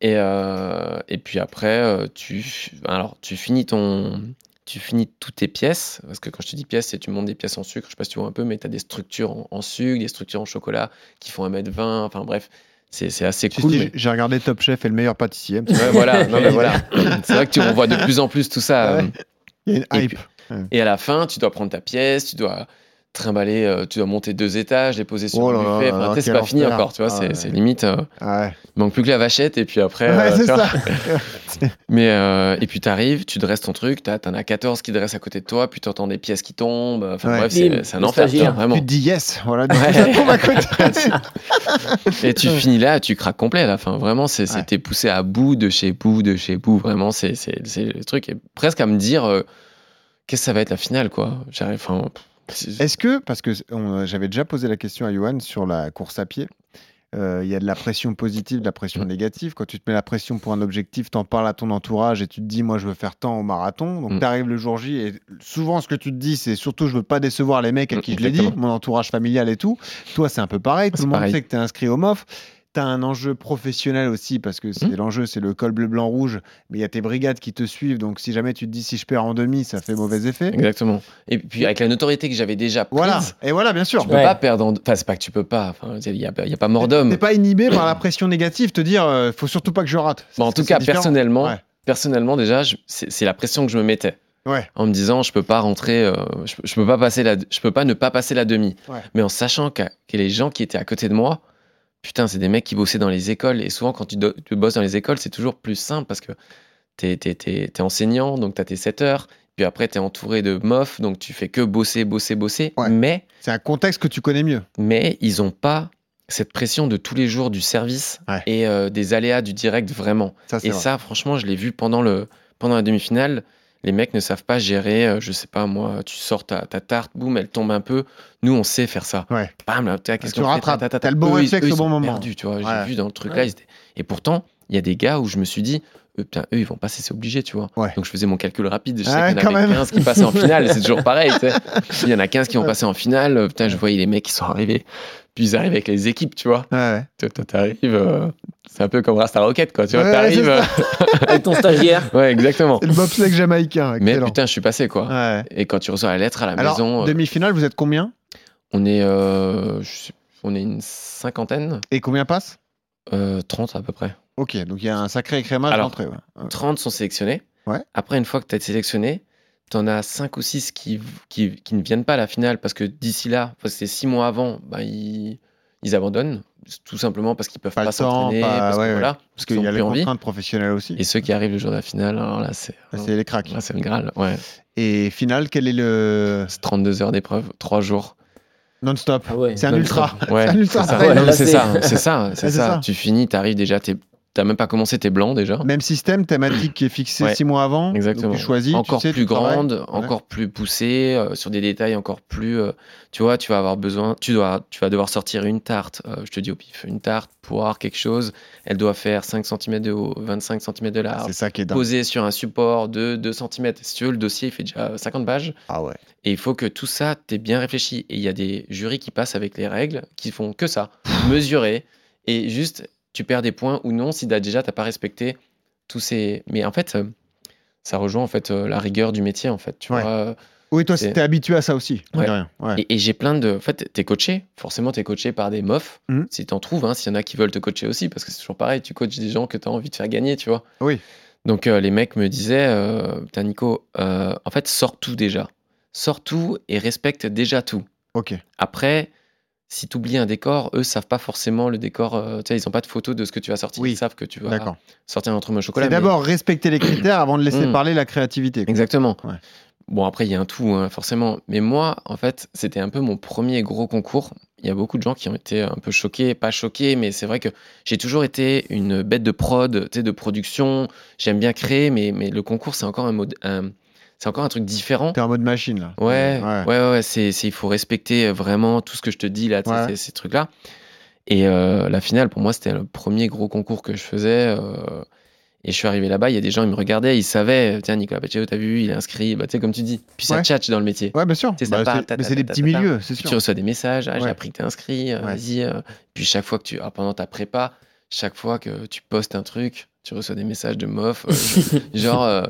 Et, euh, et puis après, euh, tu, alors, tu finis ton, tu finis toutes tes pièces. Parce que quand je te dis pièces, c'est tu montes des pièces en sucre. Je sais pas si tu vois un peu, mais tu as des structures en, en sucre, des structures en chocolat qui font 1m20. Enfin bref, c'est assez cool. mais- J'ai regardé Top Chef et le meilleur pâtissier. Ouais, voilà, non, mais voilà. C'est vrai que tu revois de plus en plus tout ça. Ouais. euh, Il y a une Et hype. Et à la fin, tu dois prendre ta pièce, tu dois trimballer, euh, tu dois monter deux étages, les poser sur Oh le là buffet. là, Enfin, c'est pas fini encore, tu vois. Ah c'est ouais. limite. euh, Ouais, il manque plus que la vachette et puis après. Ouais, euh, c'est tu vois. ça. Mais euh, et puis t'arrives, tu dresses ton truc, t'as- t'en as 14 qui dressent à côté de toi, puis t'entends des pièces qui tombent. Enfin Ouais. bref, c'est un enfer, tu vois, stagiaire. vraiment. Tu te dis yes, voilà, du Ouais. coup, ça tombe à côté. Et tu finis là, tu craques complet à la fin. Vraiment, c'était poussé à bout de chez bout de chez bout. Vraiment, c'est le truc et presque à me dire euh, qu'est-ce que ça va être la finale quoi. J'arrive. Enfin, Est-ce que, parce que on- j'avais déjà posé la question à Johan sur la course à pied, euh, il y a de la pression positive, de la pression négative. Quand tu te mets la pression pour un objectif, t'en parles à ton entourage et tu te dis, moi, je veux faire tant au marathon. Donc, Mm. t'arrives le jour J et souvent, ce que tu te dis, c'est surtout, je veux pas décevoir les mecs à Mm, qui je l'ai dit, mon entourage familial et tout. Toi, c'est un peu pareil. Tout le monde pareil. sait que t'es inscrit au MOF. Tu as un enjeu professionnel aussi, parce que c'est Mhm. l'enjeu, c'est le col bleu, blanc, rouge, mais il y a tes brigades qui te suivent, donc si jamais tu te dis si je perds en demi, ça fait mauvais effet. Exactement. Et puis avec la notoriété que j'avais déjà prise, Voilà, et voilà, bien sûr. tu peux Ouais. pas perdre. En... Enfin, c'est pas que tu peux pas. Enfin, il y a, il y a pas mort d'homme. T'es pas inhibé par la pression négative, te dire euh, faut surtout pas que je rate. Bon, en Parce que tout cas, personnellement, Ouais. personnellement déjà, je- c'est c'est la pression que je me mettais. Ouais. En me disant, je peux pas rentrer, euh, je, je peux pas passer la, je peux pas ne pas passer la demi. Ouais. Mais en sachant que, que les gens qui étaient à côté de moi, putain, c'est des mecs qui bossaient dans les écoles. Et souvent, quand tu, do- tu bosses dans les écoles, c'est toujours plus simple parce que t'es es, enseignant, donc t'as tes 7 heures. Puis après, t'es entouré de mofs, donc tu fais que bosser, bosser, bosser. Ouais. Mais, C'est un contexte que tu connais mieux. mais ils ont pas cette pression de tous les jours du service Ouais. et euh, des aléas du direct vraiment. Ça, Et vrai. ça, franchement, je l'ai vu pendant, le, pendant la demi-finale. Les mecs ne savent pas gérer, euh, je sais pas moi, tu sors ta, ta tarte, boum, elle tombe un peu. Nous, on sait faire ça. Ouais. Bam, là, t'as, qu'est-ce Tu rattrapes. Ta, ta, ta, T'as le bon réflexe au bon moment. perdus, tu vois. Ouais. J'ai vu dans le truc là. Ouais. Et pourtant, il y a des gars où je me suis dit, eux, putain, eux, ils vont passer, c'est obligé, tu vois. Ouais. Donc je faisais mon calcul rapide. Je sais Ah, qu'il y en avait même. 15 qui passaient en finale. C'est toujours pareil, tu sais. Il y en a 15 qui vont passer en finale. Euh, Putain, je voyais les mecs qui sont arrivés. Puis ils arrivent avec les équipes, tu vois. Ouais. Toi, t'arrives, euh, c'est un peu comme Rasta Rocket, quoi. Tu vois, Ouais, t'arrives. c'est euh, Avec ton stagiaire. ouais, exactement. C'est le bobsleigh jamaïcain. Mais putain, je suis passé, quoi. Ouais. Et quand tu reçois la lettre à la Alors, maison, euh, demi-finale, vous êtes combien? on est, euh, je sais- on est une cinquantaine, Et combien passe euh, 30 à peu près. Ok, donc il y a un sacré écrémage Alors, d'entrée. Ouais. Ouais. 30 sont sélectionnés. Ouais. Après, une fois que tu as été sélectionné, tu en as 5 ou 6 qui, qui, qui ne viennent pas à la finale parce que d'ici là, parce que c'est 6 mois avant, bah, ils, ils abandonnent. Tout simplement parce qu'ils peuvent Pas pas, le temps, s'entraîner, pas- parce, que ouais, voilà, Parce parce qu'il qu'ils y a les envie. contraintes professionnelles aussi. Et ceux qui arrivent le jour de la finale, alors là, c'est C'est les cracks. là, c'est le Graal. Ouais. Et finale, quel est le C'est 32 heures d'épreuve, 3 jours. non-stop Ah ouais. C'est un Non, ultra. Ouais, C'est un ultra c'est ça. Ouais, non, c'est c'est- ça, c'est ça, c'est c'est ça. ça. Tu finis, t'arrives déjà, t'es- t'as même pas commencé, t'es blanc déjà. Même système, thématique qui est fixé Ouais. six mois avant. Exactement. Donc tu choisis, encore tu sais, plus grande, encore plus poussée, euh, sur des détails encore plus. euh, tu vois, tu vas avoir besoin, tu dois, tu vas devoir sortir une tarte. euh, je te dis au pif, une tarte, poire, quelque chose. Elle doit faire 5 cm de haut, 25 cm de large. C'est ça qui est dingue. Posée sur un support de 2 cm. Si tu veux, le dossier, il fait déjà 50 pages. Ah ouais. Et il faut que tout ça, t'aies bien réfléchi. Et il y a des jurys qui passent avec les règles, qui font que ça, mesurer. Et juste, tu perds des points ou non si déjà t'as pas respecté tous ces. Mais en fait, euh, ça rejoint en fait euh, la rigueur du métier en fait. Tu Ouais. vois. euh, Oui, toi, t'es habitué à ça aussi. Ouais. rien. Ouais. Et, et j'ai plein de. En fait, t'es coaché. Forcément, t'es coaché par des mofs. Mhm. Si t'en trouves, hein, s'il y en a qui veulent te coacher aussi, parce que c'est toujours pareil, tu coaches des gens que t'as envie de faire gagner, tu vois. Oui. Donc euh, les mecs me disaient, euh, putain Nico, euh, en fait, sors tout déjà. Sors tout et respecte déjà tout. Ok. Après, si tu oublies un décor, eux savent pas forcément le décor. euh, tu sais, ils ont pas de photo de ce que tu vas sortir. Oui. Ils savent que tu vas sortir un truc au chocolat. C'est mais- d'abord respecter les critères avant de laisser Mm. parler la créativité. quoi. Exactement. Ouais. Bon, après, il y a un tout, hein, forcément. Mais moi, en fait, c'était un peu mon premier gros concours. Il y a beaucoup de gens qui ont été un peu choqués, pas choqués, mais c'est vrai que j'ai toujours été une bête de prod, de production. J'aime bien créer, mais, mais le concours, c'est encore un mode. un- c'est encore un truc différent. T'es en mode machine là. Ouais, ouais, ouais, ouais, c'est, c'est- il faut respecter vraiment tout ce que je te dis là, Ouais. ces, ces trucs-là. Et euh, la finale, pour moi, c'était le premier gros concours que je faisais. euh, et je suis arrivé là-bas, il y a des gens, ils me regardaient, ils savaient, tiens, Nicolas Pacheco, t'as vu, il est inscrit, bah, tu sais, comme tu dis. Puis ça tchatche dans le métier. Ouais, bien sûr. C'est ça parle, c'est- ta, mais ta, c'est des petits milieux, c'est sûr. tu reçois des messages, ah, j'ai appris que t'es inscrit, euh, vas-y. euh. Puis chaque fois que tu, ah, pendant ta prépa, chaque fois que tu postes un truc, tu reçois des messages de euh, genre, euh,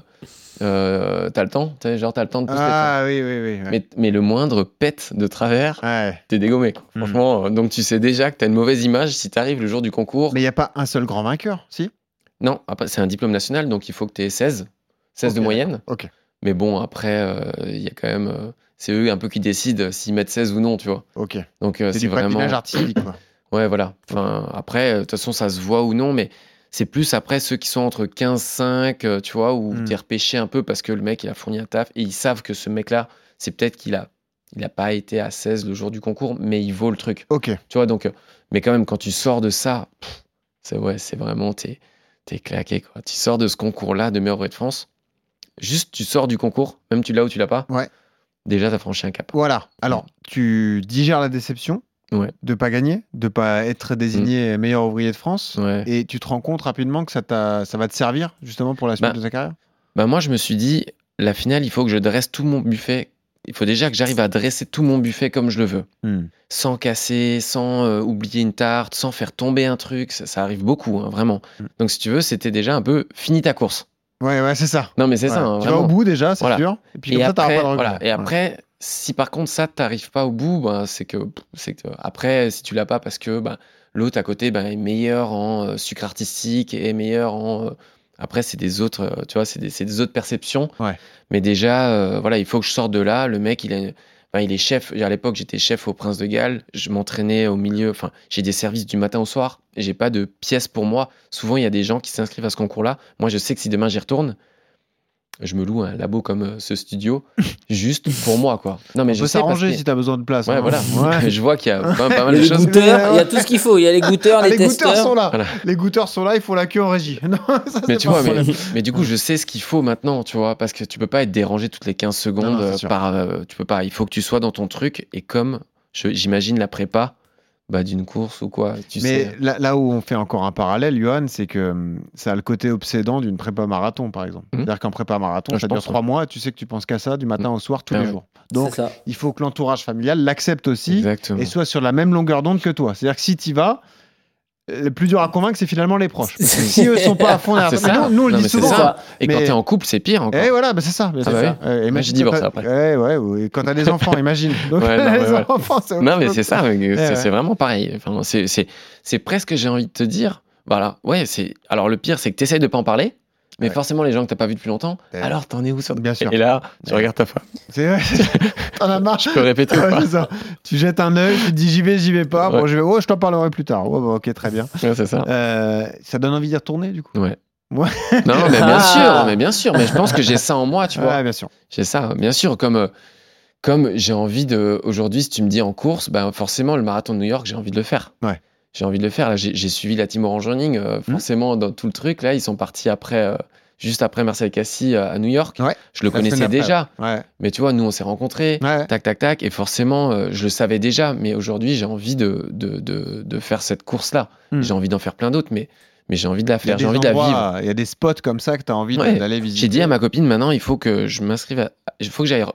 euh, t'as le temps, tu sais, genre, t'as le temps de poster. Ah oui, oui, oui. ouais. Mais, mais le moindre pète de travers, Ouais. t'es dégommé. quoi. Mhm. Franchement, euh, donc tu sais déjà que t'as une mauvaise image si t'arrives le jour du concours. Mais il n'y a pas un seul grand vainqueur, si? Non, après, c'est un diplôme national, donc il faut que t'aies 16, 16 de moyenne. Ok. Mais bon, après, euh, il y a quand même. euh, c'est eux un peu qui décident s'ils mettent 16 ou non, tu vois. Ok. Donc euh, C'est c'est du vraiment. artistique, quoi. Ouais, voilà. Enfin, après, euh, de toute façon, ça se voit ou non, mais c'est plus après ceux qui sont entre 15-5, euh, tu vois, où Mm. t'es repêché un peu parce que le mec, il a fourni un taf et ils savent que ce mec-là, c'est peut-être qu'il a, il a pas été à 16 le jour du concours, mais il vaut le truc. Ok. Tu vois, donc, euh, mais quand même, quand tu sors de ça, c'est ouais, c'est vraiment, t'es, t'es claqué, quoi. Tu sors de ce concours-là de meilleur de France, juste tu sors du concours, même tu l'as ou tu l'as pas, Ouais. déjà, t'as franchi un cap. Voilà. Alors, tu digères la déception Ouais. de pas gagner, de pas être désigné meilleur ouvrier de France, Ouais. et tu te rends compte rapidement que ça, t'a- ça va te servir justement pour la suite Bah, de ta carrière? Bah moi, je me suis dit, la finale, il faut que je dresse tout mon buffet il faut déjà que j'arrive à dresser tout mon buffet comme je le veux. Hmm. Sans casser, sans euh, oublier une tarte, sans faire tomber un truc. Ça, ça arrive beaucoup, hein, vraiment. Mm. Donc, si tu veux, c'était déjà un peu fini ta course. Ouais, ouais, c'est ça. Non, mais c'est Ouais. ça. hein, tu vas au bout déjà, c'est Voilà. sûr. Et puis Et comme ça, t'auras après, pas de voilà. Et après, si par contre ça t'arrive pas au bout, ben, c'est que c'est que après si tu l'as pas parce que ben, l'autre à côté ben, est meilleur en euh, sucre artistique et est meilleur en euh, après c'est des autres euh, tu vois c'est des, des autres perceptions. Ouais. Mais déjà voilà il faut que je sorte de là. Le mec il est ben, il est chef. À l'époque j'étais chef au Prince de Galles. Je m'entraînais au milieu. Enfin j'ai des services du matin au soir. J'ai pas de pièces pour moi. Souvent il y a des gens qui s'inscrivent à ce concours-là. Moi je sais que si demain j'y retourne je me loue un labo comme euh, ce studio juste pour moi quoi. Non mais On je peut sais parce s'arranger que- si t'as besoin de place. Ouais, hein. voilà. Ouais. je vois qu'il y a pas mal de choses. goûteurs, il y a tout ce qu'il faut. Il y a les goûteurs, Ah, les, les goûteurs testeurs. sont là. Voilà. Les goûteurs sont là, il faut la queue en régie. Non, ça, Mais tu vois, mais, du coup, je sais ce qu'il faut maintenant, tu vois, parce que tu peux pas être dérangé toutes les 15 secondes Non, non, c'est euh, par. euh, tu peux pas. Il faut que tu sois dans ton truc et comme je- j'imagine la prépa bah, d'une course ou quoi, tu Mais sais. là, là où on fait encore un parallèle, Johan, c'est que hum, ça a le côté obsédant d'une prépa marathon, par exemple. Mhm. C'est-à-dire qu'en prépa marathon, Ah, ça dure trois mois, tu sais que tu penses qu'à ça du matin au soir, tous Ah les ouais. jours. Donc, ça. il faut que l'entourage familial l'accepte aussi Exactement. et soit sur la même longueur d'onde que toi. C'est-à-dire que si tu vas, le plus dur à convaincre, c'est finalement les proches. Si eux sont pas à fond derrière C'est ça. nous, nous, on le Non, dit souvent. ça. Et quand mais- t'es en couple, c'est pire encore. Eh voilà, bah c'est ça. bien Ah bah Euh, Moi, imagine divorce quand t'as- après. Ouais, ouais, ouais. Quand t'as des enfants, imagine. Donc, Ouais, non, mais les voilà. enfants, Non, mais c'est ça, mais c'est vraiment pareil. Enfin, c'est- presque, j'ai envie de te dire, voilà, ouais, c'est. Alors, le pire, c'est que tu essayes de pas en parler, mais Ouais. forcément, les gens que t'as pas vu depuis longtemps, Ouais. alors t'en es où sur Bien sûr. Et là, tu Ouais. regardes ta femme. C'est vrai. T'en as marre. Tu peux répéter ou Ouais, pas c'est ça. Tu jettes un œil, tu te dis j'y vais, j'y vais pas. Bon, je vais. Oh, je t'en parlerai plus tard. Bah, ok, très bien. Ouais, c'est ça. Euh, ça donne envie d'y retourner, du coup? Ouais. Ouais. Non, mais bien Ah. sûr, mais bien sûr, mais je pense que j'ai ça en moi, tu vois. Ouais, bien sûr. J'ai ça, bien sûr, comme euh, comme j'ai envie de aujourd'hui, si tu me dis en course, ben forcément le marathon de New York, j'ai envie de le faire. Ouais. J'ai envie de le faire. Là, j'ai suivi la team Orange Running, euh, Mhm. forcément dans tout le truc. Là, ils sont partis après, euh, juste après Marcel Cassis euh, à New York. Ouais. Je le connaissais déjà, Ouais. mais tu vois, nous on s'est rencontrés. Ouais. Tac, tac, tac. Et forcément, je le savais déjà. Mais aujourd'hui, j'ai envie de, de, de, de faire cette course-là. Hmm. J'ai envie d'en faire plein d'autres, mais, mais j'ai envie de la faire. J'ai envie de la vivre. Il y a des spots comme ça que tu as envie d'aller visiter. J'ai dit à ma copine, maintenant, il faut que je m'inscrive. Il faut que j'aille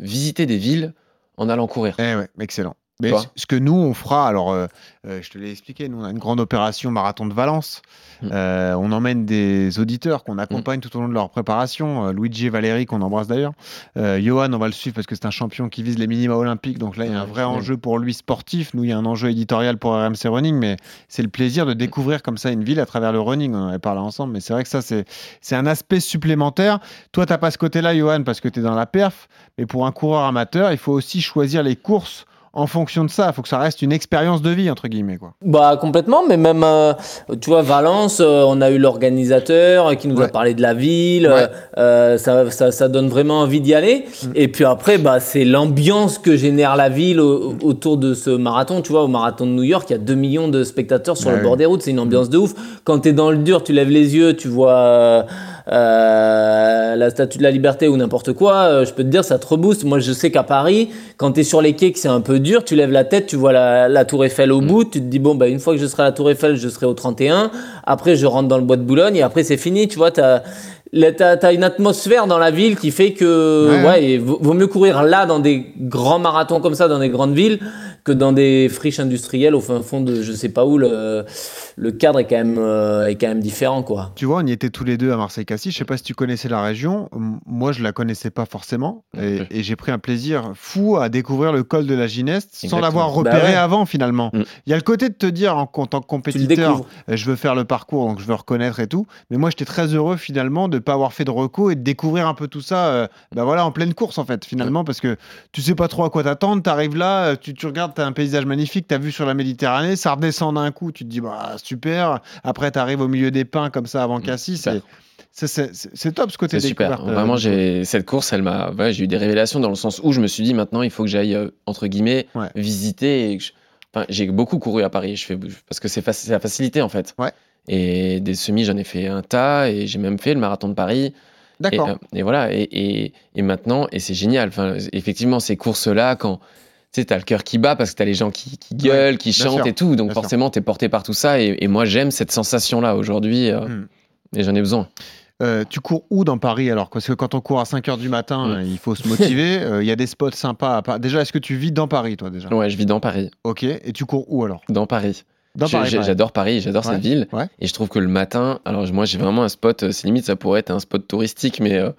visiter des villes en allant courir. Eh ouais, excellent. Mais Toi ce- que nous, on fera, alors euh, euh, je te l'ai expliqué, nous, on a une grande opération marathon de Valence. Mm. Euh, on emmène des auditeurs qu'on accompagne tout au long de leur préparation. Luigi et Valérie, qu'on embrasse d'ailleurs. Johan, on va le suivre parce que c'est un champion qui vise les minima olympiques. Donc là, il y a un vrai enjeu pour lui sportif. Nous, il y a un enjeu éditorial pour RMC Running, mais c'est le plaisir de découvrir comme ça une ville à travers le running. On en avait parlé ensemble, mais c'est vrai que ça, c'est c'est un aspect supplémentaire. Toi, tu n'as pas ce côté-là, Johan, parce que tu es dans la perf. Mais pour un coureur amateur, il faut aussi choisir les courses en fonction de ça. Il faut que ça reste une expérience de vie, entre guillemets. Quoi. Bah complètement, mais même, euh, tu vois, Valence, euh, on a eu l'organisateur qui nous Ouais. a parlé de la ville, Ouais. euh, ça, ça, ça donne vraiment envie d'y aller. Mm. Et puis après, bah, c'est l'ambiance que génère la ville au- autour de ce marathon. Tu vois, au marathon de New York, il y a 2 millions de spectateurs sur Ouais, le bord des routes, c'est une ambiance de ouf. Quand tu es dans le dur, tu lèves les yeux, tu vois euh, la statue de la liberté ou n'importe quoi, euh, je peux te dire, ça te rebooste. Moi, je sais qu'à Paris, quand tu es sur les quais, que c'est un peu dur, tu lèves la tête, tu vois la, la Tour Eiffel au bout, tu te dis, bon, bah, une fois que je serai à la Tour Eiffel, je serai au 31. Après, je rentre dans le bois de Boulogne et après, c'est fini. Tu vois, tu as, une atmosphère dans la ville qui fait que, Ouais. ouais, et vaut mieux courir là dans des grands marathons comme ça, dans des grandes villes, que dans des friches industrielles au fin fond de je sais pas où. Le, le cadre est quand même, euh, est quand même différent, quoi. Tu vois, on y était tous les deux à Marseille-Cassis. Je sais pas si tu connaissais la région. Moi, je la connaissais pas forcément. Et, j'ai pris un plaisir fou à découvrir le col de la Gineste sans l'avoir Bah repéré ouais. avant, finalement. Mm. Il y a le côté de te dire, en, en tant que compétiteur, euh, je veux faire le parcours, donc je veux reconnaître et tout. Mais moi, j'étais très heureux, finalement, de ne pas avoir fait de reco et de découvrir un peu tout ça euh, bah voilà, en pleine course, en fait, finalement, parce que tu sais pas trop à quoi t'attendre. Tu arrives là, euh, tu, tu regardes, tu as un paysage magnifique, tu as vu sur la Méditerranée, ça redescend d'un coup, tu te dis, bah super. Après, tu arrives au milieu des pins comme ça avant Cassis. super. et c'est- top ce côté super. euh, Vraiment, j'ai cette course, elle m'a. ouais, j'ai eu des révélations dans le sens où je me suis dit maintenant, il faut que j'aille euh, entre guillemets Ouais. visiter. et que je- Enfin, j'ai beaucoup couru à Paris. Je fais parce que c'est la facilité en fait. Ouais. Et des semis, j'en ai fait un tas et j'ai même fait le marathon de Paris. Et, D'accord. euh, et voilà. Et, et, et maintenant, et c'est génial. Enfin, effectivement, ces courses-là, quand tu sais, t'as le cœur qui bat parce que t'as les gens qui, qui gueulent, qui chantent sûr, et tout. Donc forcément, t'es porté par tout ça. Et, et moi, j'aime cette sensation-là aujourd'hui. euh, Hmm. Et j'en ai besoin. Euh, tu cours où dans Paris alors? Parce que quand on court à 5h du matin, Mm. euh, il faut se motiver. Il y a des spots sympas. à Déjà, est-ce que tu vis dans Paris, toi, déjà? Ouais, je vis dans Paris. Ok. Et tu cours où alors? Dans Paris. Dans J'ai- Paris. j'ai- pareil. J'adore Paris, j'adore Ouais. cette ville. Ouais. Et je trouve que le matin, alors moi j'ai vraiment un spot, euh, c'est limite ça pourrait être un spot touristique, mais, euh,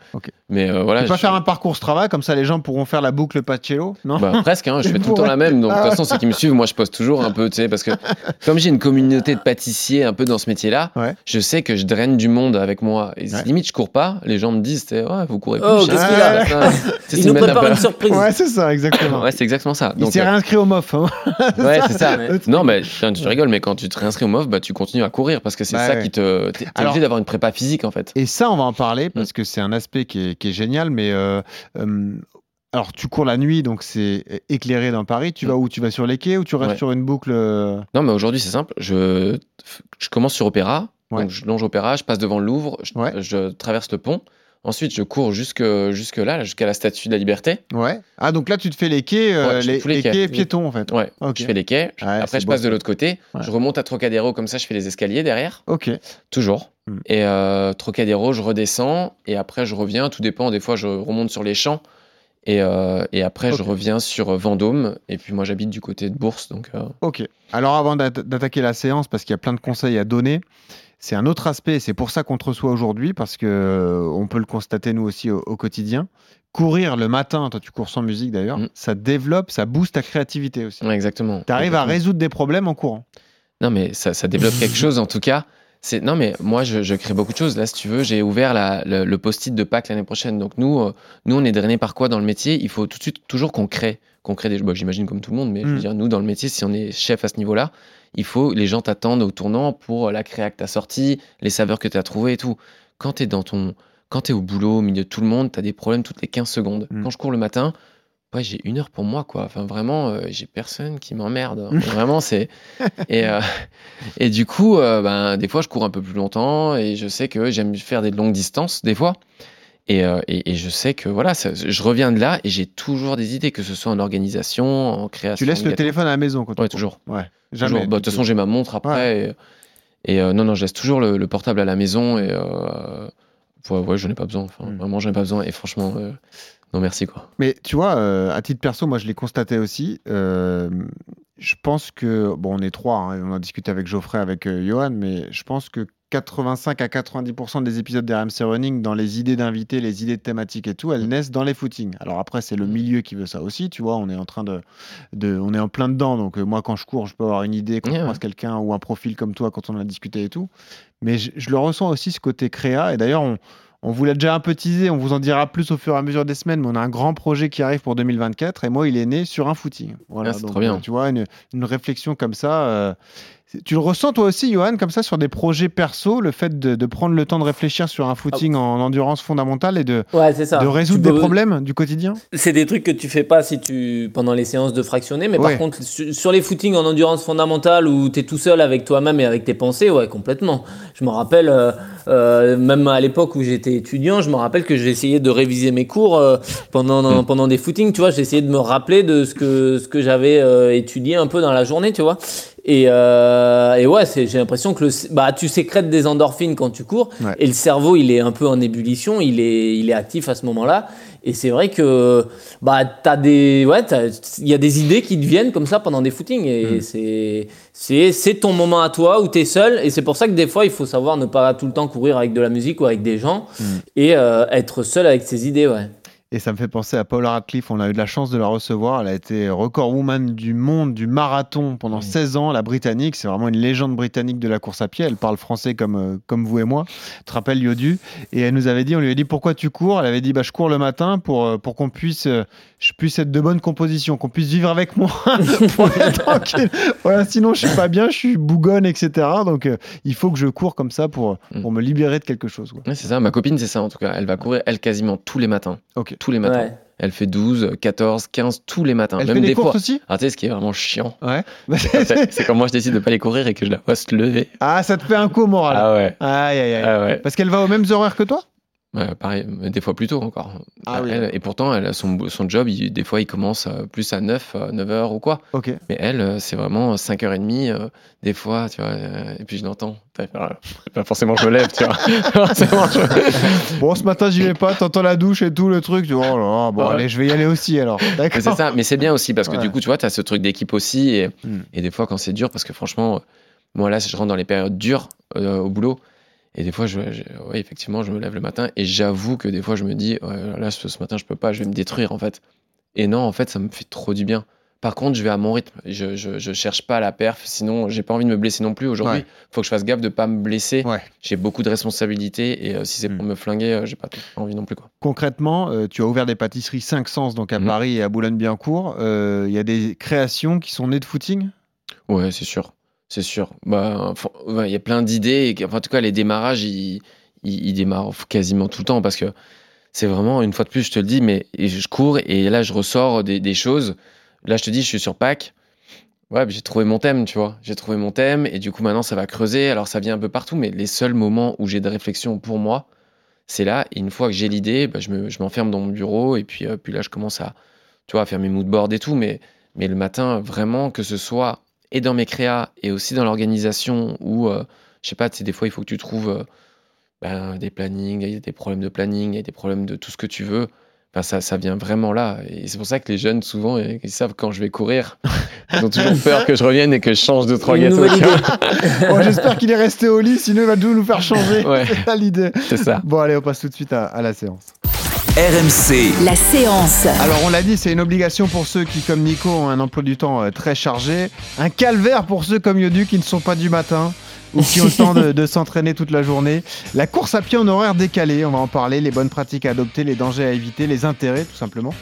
mais euh, voilà. Tu peux pas je- faire un parcours Strava comme ça, les gens pourront faire la boucle Pacello Non? Bah, presque, hein, je fais tout le temps la même. Donc, de Ah toute façon, ceux qui me suivent, moi, je poste toujours un peu, tu sais, parce que comme j'ai une communauté de pâtissiers un peu dans ce métier-là, Ouais. je sais que je draine du monde avec moi. Et Ouais. limite, je cours pas. Les gens me disent, ouais, vous courez plus. Oh, je sais qu'est-ce qu'il a nous un une surprise. Ouais, c'est ça, exactement. Ouais, c'est exactement ça. Il Donc, s'est réinscrit au MOF. hein. ouais, c'est ça. Ouais. Non, mais tiens, tu mais quand tu te réinscris au MOF, bah, tu continues à courir parce que c'est Bah ça ouais. qui te. T'es Alors- obligé d'avoir une prépa physique, en fait. Et ça, on va en Mm. parler parce que c'est un aspect qui est, qui est génial. Mais euh, euh, alors, tu cours la nuit, donc c'est éclairé dans Paris. Tu Mm. vas où? Tu vas sur les quais ou tu restes Ouais. sur une boucle euh, Non, mais aujourd'hui, c'est simple. Je, je commence sur Opéra. Ouais. Donc, je longe Opéra, je passe devant le Louvre, je traverse le pont. Ensuite, je cours jusque, jusque là, jusqu'à la Statue de la Liberté. Ouais. Ah, donc là, tu te fais les quais, euh, Ouais, les, tous les les quais. quais piétons, en fait. Ouais, Ok. je fais les quais. Ouais, après, je beau, passe de l'autre côté. Ouais. Je remonte à Trocadéro, comme ça, je fais les escaliers derrière. Ok. Toujours. Mm. Et euh, Trocadéro, je redescends. Et après, je reviens. Tout dépend. Des fois, je remonte sur les champs. Et, euh, et après, je reviens sur Vendôme. Et puis, moi, j'habite du côté de Bourse. Donc, euh, Ok. Alors, avant d'atta- d'attaquer la séance, parce qu'il y a plein de conseils à donner, c'est un autre aspect. C'est pour ça qu'on te reçoit aujourd'hui, parce que euh, on peut le constater nous aussi au, au quotidien. Courir le matin, toi tu cours sans musique d'ailleurs, Mm. ça développe, ça booste ta créativité aussi. ouais, exactement. Tu arrives à résoudre des problèmes en courant. Non, mais ça, ça développe quelque chose en tout cas. C'est non, mais moi je, je crée beaucoup de choses. Là, si tu veux, j'ai ouvert la- le, le post-it de Pâques l'année prochaine. Donc nous, euh, nous, on est drainé par quoi dans le métier? Il faut tout de suite toujours qu'on crée, qu'on crée des. Bon, J'imagine comme tout le monde, mais je Mm. veux dire, nous dans le métier, si on est chef à ce niveau-là, il faut les gens t'attendent au tournant pour la créa que tu as sortie, les saveurs que tu as trouvées et tout. Quand tu es dans ton, quand tu es au boulot, au milieu de tout le monde, tu as des problèmes toutes les 15 secondes. Mm. Quand je cours le matin. Ouais, j'ai une heure pour moi, quoi. Enfin, vraiment, euh, j'ai personne qui m'emmerde. vraiment, c'est. Et, euh, et du coup, euh, ben, des fois, je cours un peu plus longtemps et je sais que j'aime faire des longues distances, des fois. Et, euh, et, et je sais que voilà, ça- je reviens de là et j'ai toujours des idées, que ce soit en organisation, en création. Tu laisses le téléphone à la maison quand tu Ouais, toujours. Ouais. Toujours. Jamais. Bah, De toute façon, j'ai ma montre après. Et, et, euh, non, non, je laisse toujours le, le portable à la maison et. Euh, ouais, ouais, j'en ai pas besoin. Enfin, Mm. Vraiment, j'en ai pas besoin. Et franchement, euh, non, merci, quoi. Mais tu vois, à titre perso, moi je l'ai constaté aussi. je pense que, bon, on est trois, hein, on a discuté avec Geoffrey, avec Johan, mais je pense que 85 à 90% des épisodes d'RMC Running, dans les idées d'invités, les idées de thématiques et tout, elles naissent dans les footings. Alors après, c'est le Mm. milieu qui veut ça aussi, tu vois, on est en train de. de on est en plein dedans, donc euh, moi quand je cours, je peux avoir une idée, quand Ouais, je croise quelqu'un ou un profil comme toi, quand on a discuté et tout. Mais je, je le ressens aussi, ce côté créa, et d'ailleurs, on. On vous l'a déjà un peu teasé, on vous en dira plus au fur et à mesure des semaines, mais on a un grand projet qui arrive pour 2024 et moi, il est né sur un footing. Voilà, Ah, c'est donc, trop bien. euh, tu vois, une, une réflexion comme ça. euh, tu le ressens toi aussi, Johan, comme ça sur des projets perso, le fait de, de prendre le temps de réfléchir sur un footing en endurance fondamentale et de, Ouais, c'est ça. de résoudre Tu des peux- problèmes du quotidien? C'est des trucs que tu fais pas si tu pendant les séances de fractionner, mais Ouais. par contre sur, sur les footings en endurance fondamentale où tu es tout seul avec toi-même et avec tes pensées, ouais, complètement. Je me rappelle euh, euh, même à l'époque où j'étais étudiant, je me rappelle que j'essayais de réviser mes cours euh, pendant pendant des footings, tu vois, j'essayais de me rappeler de ce que ce que j'avais étudié un peu dans la journée, tu vois. Et, euh, et ouais, j'ai l'impression que le, bah, tu sécrètes des endorphines quand tu cours Ouais. et le cerveau il est un peu en ébullition, il est, il est actif à ce moment-là. Et c'est vrai que bah t'as des ouais il y a des idées qui te viennent comme ça pendant des footings et Mm. c'est c'est c'est ton moment à toi où t'es seul et c'est pour ça que des fois il faut savoir ne pas tout le temps courir avec de la musique ou avec des gens Mm. et euh, être seul avec ses idées ouais. Et ça me fait penser à Paula Radcliffe. On a eu de la chance de la recevoir. Elle a été record woman du monde du marathon pendant 16 ans, la britannique. C'est vraiment une légende britannique de la course à pied. Elle parle français comme, euh, comme vous et moi. Tu te rappelles, Yodu? Et elle nous avait dit, on lui a dit pourquoi tu cours? Elle avait dit, bah, je cours le matin pour, euh, pour qu'on puisse, euh, je puisse être de bonne composition, qu'on puisse vivre avec moi pour être tranquille. Voilà, sinon je suis pas bien, je suis bougonne, etc. Donc euh, il faut que je cours comme ça pour, Mm. pour me libérer de quelque chose. quoi. Ouais, c'est ça, ma copine, c'est ça en tout cas. Elle va courir, elle, quasiment tous les matins. Ok. Tous les matins. Ouais. Elle fait 12, 14, 15 tous les matins. Elle Même fait des des courses fois. aussi? Ah, tu sais, ce qui est vraiment chiant, Ouais. c'est c'est quand moi je décide de pas aller courir et que je la vois se lever. ah, ça te fait un coup au moral. Ah ouais. Aïe, aïe, aïe. Ah ouais. Parce qu'elle va aux mêmes horaires que toi? Ouais, pareil, mais des fois plus tôt encore. Ah oui. Elle- et pourtant, elle son, son job, il- des fois, il commence euh, plus à 9, euh, 9h ou quoi. Mais elle, euh, c'est vraiment 5h30, euh, des fois, tu vois. euh, et puis je l'entends. T'as- Pas forcément, je me lève, tu vois. Je- Bon, ce matin, j'y vais pas. T'entends la douche et tout, le truc. Tu dis, oh là bon, Ouais. allez, je vais y aller aussi alors. Mais D'accord. c'est ça, mais c'est bien aussi parce que Ouais. du coup, tu vois, tu as ce truc d'équipe aussi. Et, Mm. et des fois, quand c'est dur, parce que franchement, euh, moi là, je rentre dans les périodes dures euh, au boulot. Et des fois, je, je- ouais, effectivement, je me lève le matin et j'avoue que des fois, je me dis, ouais, là, ce, ce matin, je peux pas, je vais me détruire en fait. Et non, en fait, ça me fait trop du bien. Par contre, je vais à mon rythme. Je, je, je cherche pas la perf, sinon, j'ai pas envie de me blesser non plus. Aujourd'hui, Ouais. faut que je fasse gaffe de pas me blesser. J'ai beaucoup de responsabilités et euh, si c'est pour Mm. me flinguer, euh, j'ai pas envie non plus. Quoi. Concrètement, euh, tu as ouvert des pâtisseries 5 Sens donc à Mhm. Paris et à Boulogne-Billancourt. Euh, Il y a des créations qui sont nées de footing? Ouais, c'est sûr. C'est sûr. Bah, il y a plein d'idées. en tout cas, les démarrages, ils, ils, ils démarrent quasiment tout le temps parce que c'est vraiment, une fois de plus, je te le dis, mais je cours et là, je ressors des, choses. Là, je te dis, je suis sur Pâques. Ouais, j'ai trouvé mon thème, tu vois. J'ai trouvé mon thème et du coup, maintenant, ça va creuser. Alors, ça vient un peu partout, mais les seuls moments où j'ai de réflexion pour moi, c'est là. Et une fois que j'ai l'idée, bah, je me- m'enferme dans mon bureau et puis, euh, puis là, je commence à, tu vois, faire mes mood boards et tout. Mais, mais le matin, vraiment, que ce soit et dans mes créas et aussi dans l'organisation où, euh, je sais pas, tu sais, des fois, il faut que tu trouves euh, ben, des plannings, il y a des problèmes de planning, il y a des problèmes de tout ce que tu veux. Enfin, ça, ça vient vraiment là. Et c'est pour ça que les jeunes, souvent, ils savent quand je vais courir. Ils ont toujours peur que je revienne et que je change de trois gâteaux. Bon, J'espère qu'il est resté au lit, sinon il va tout nous faire changer. Ouais. C'est ça l'idée. C'est ça. Bon, allez, on passe tout de suite à, à la séance. RMC, La séance. Alors, on l'a dit, c'est une obligation pour ceux qui, comme Nico, ont un emploi du temps euh, très chargé. Un calvaire pour ceux comme Yodu qui ne sont pas du matin ou qui ont le temps de, de s'entraîner toute la journée. La course à pied en horaire décalé, on va en parler, les bonnes pratiques à adopter, les dangers à éviter, les intérêts, tout simplement.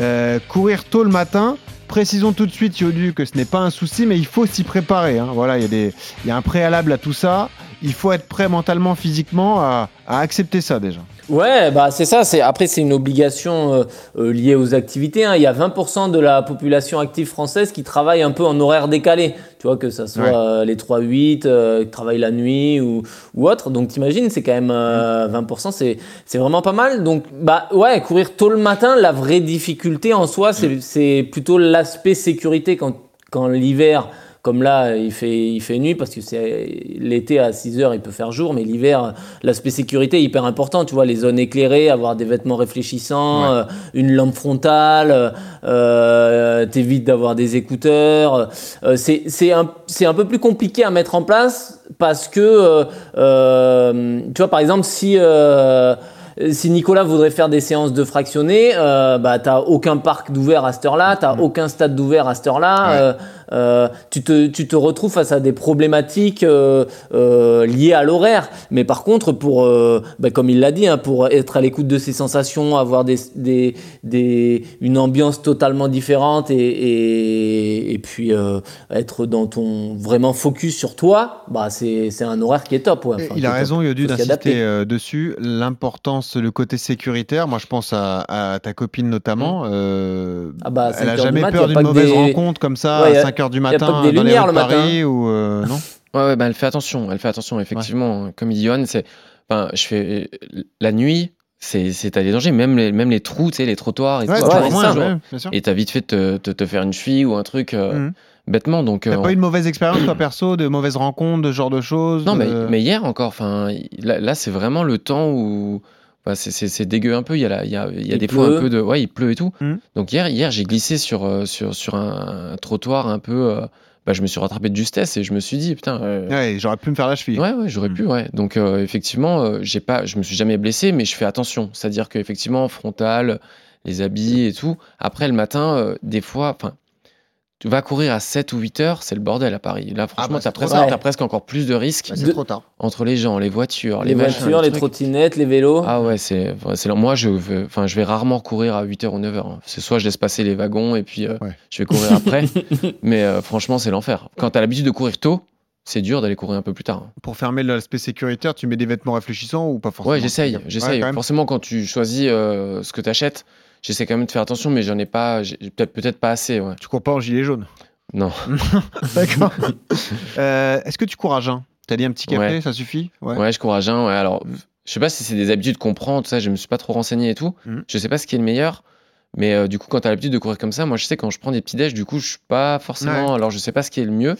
Euh, courir tôt le matin. Précisons tout de suite, Yodu, que ce n'est pas un souci, mais il faut s'y préparer. hein. Voilà, il y, a des- il y a un préalable à tout ça. Il faut être prêt mentalement, physiquement à, à accepter ça déjà. Ouais, bah c'est ça. C'est après c'est une obligation euh, euh, liée aux activités. hein. Il y a 20% de la population active française qui travaille un peu en horaire décalé. Tu vois que ça soit Ouais. euh, les 3-8, euh, qui travaillent la nuit ou, ou autre. Donc t'imagines, c'est quand même euh, 20%. C'est c'est vraiment pas mal. Donc bah ouais, courir tôt le matin. La vraie difficulté en soi, c'est c'est plutôt l'aspect sécurité quand quand l'hiver comme là, il fait, il fait nuit parce que c'est l'été à 6 heures, il peut faire jour, mais l'hiver, l'aspect sécurité est hyper important. Tu vois, les zones éclairées, avoir des vêtements réfléchissants, Ouais. euh, une lampe frontale, euh, t'évites d'avoir des écouteurs. Euh, c'est un, un peu plus compliqué à mettre en place parce que, tu vois, par exemple, si. si Nicolas voudrait faire des séances de fractionnés, euh, bah t'as aucun parc d'ouvert à cette heure-là, t'as aucun stade d'ouvert à cette heure-là. Ouais. euh, euh, tu, te, tu te retrouves face à des problématiques euh, euh, liées à l'horaire. Mais par contre, pour, bah, comme il l'a dit, hein, pour être à l'écoute de ses sensations, avoir des, des, des, une ambiance totalement différente et, et, et puis être dans ton vraiment focus sur toi, bah, c'est un horaire qui est top. Ouais. Enfin, il a raison. Yodu, d'insister dessus. L'importance, le côté sécuritaire. Moi, je pense à, à ta copine notamment. euh, Ah bah, elle a 5 heures du jamais mat, peur d'une mauvaise des- rencontre comme ça Ouais, à a- 5 heures du a pas matin dans les lumières rues de le matin. Paris ou euh, non Ouais, ouais, bah, elle fait attention, elle fait attention, effectivement. Comme il dit Johan, c'est, enfin, je fais la nuit, c'est, c'est t'as des dangers, même les, même les trous, tu sais, les trottoirs et Ouais, tout. ouais, moins, ça, ouais. Et t'as vite fait de te, te, te faire une cheville ou un truc euh, Mhm. bêtement. Donc, T'as euh, pas eu de mauvaise expérience, toi, perso, de mauvaises rencontres, de ce genre de choses Non, mais, mais hier encore, enfin, là, là, c'est vraiment le temps où c'est- dégueu un peu. Il y a, la- il y a, il y a Il des fois un peu de. Ouais, il pleut et tout. Mhm. Donc hier, hier j'ai glissé sur, euh, sur, sur un, un trottoir un peu. euh, bah, je me suis rattrapé de justesse et je me suis dit, putain. euh, Ouais, j'aurais pu me faire la cheville. Ouais, ouais, j'aurais Mm. pu, ouais. Donc euh, effectivement, j'ai pas, je me suis jamais blessé, mais je fais attention. C'est-à-dire qu'effectivement, frontal, les habits et tout. Après le matin, des fois, enfin, tu vas courir à 7 ou 8 heures, c'est le bordel à Paris. Là, franchement, bah, c'est t'as trop presque, encore plus de risques Bah, c'est De- trop tard. entre les gens, les voitures, les, Les machins, voitures, les trottinettes, les vélos. Ah ouais, c'est, moi je veux, enfin, je vais rarement courir à 8h ou 9h. C'est soit je laisse passer les wagons et puis euh, Ouais. je vais courir après. mais euh, franchement, c'est l'enfer. Quand t'as l'habitude de courir tôt, c'est dur d'aller courir un peu plus tard. Pour fermer l'aspect sécuritaire, tu mets des vêtements réfléchissants ou pas forcément? Ouais, j'essaye, Ouais, j'essaye. Forcément, quand tu choisis euh, ce que tu achètes, j'essaie quand même de faire attention, mais j'en ai pas, j'ai peut-être peut-être pas assez. Ouais. Tu cours pas en gilet jaune? Non. D'accord. Euh, Est-ce que tu cours à jeun? T'as dit un petit café, Ouais. ça suffit? Ouais. je cours à jeun. Ouais, alors, je sais pas si c'est des habitudes qu'on prend, tout ça, je me suis pas trop renseigné et tout. Mhm. Je sais pas ce qui est le meilleur. Mais euh, du coup, quand tu as l'habitude de courir comme ça, moi je sais quand je prends des petits déj, du coup, je suis pas forcément. Alors je sais pas ce qui est le mieux.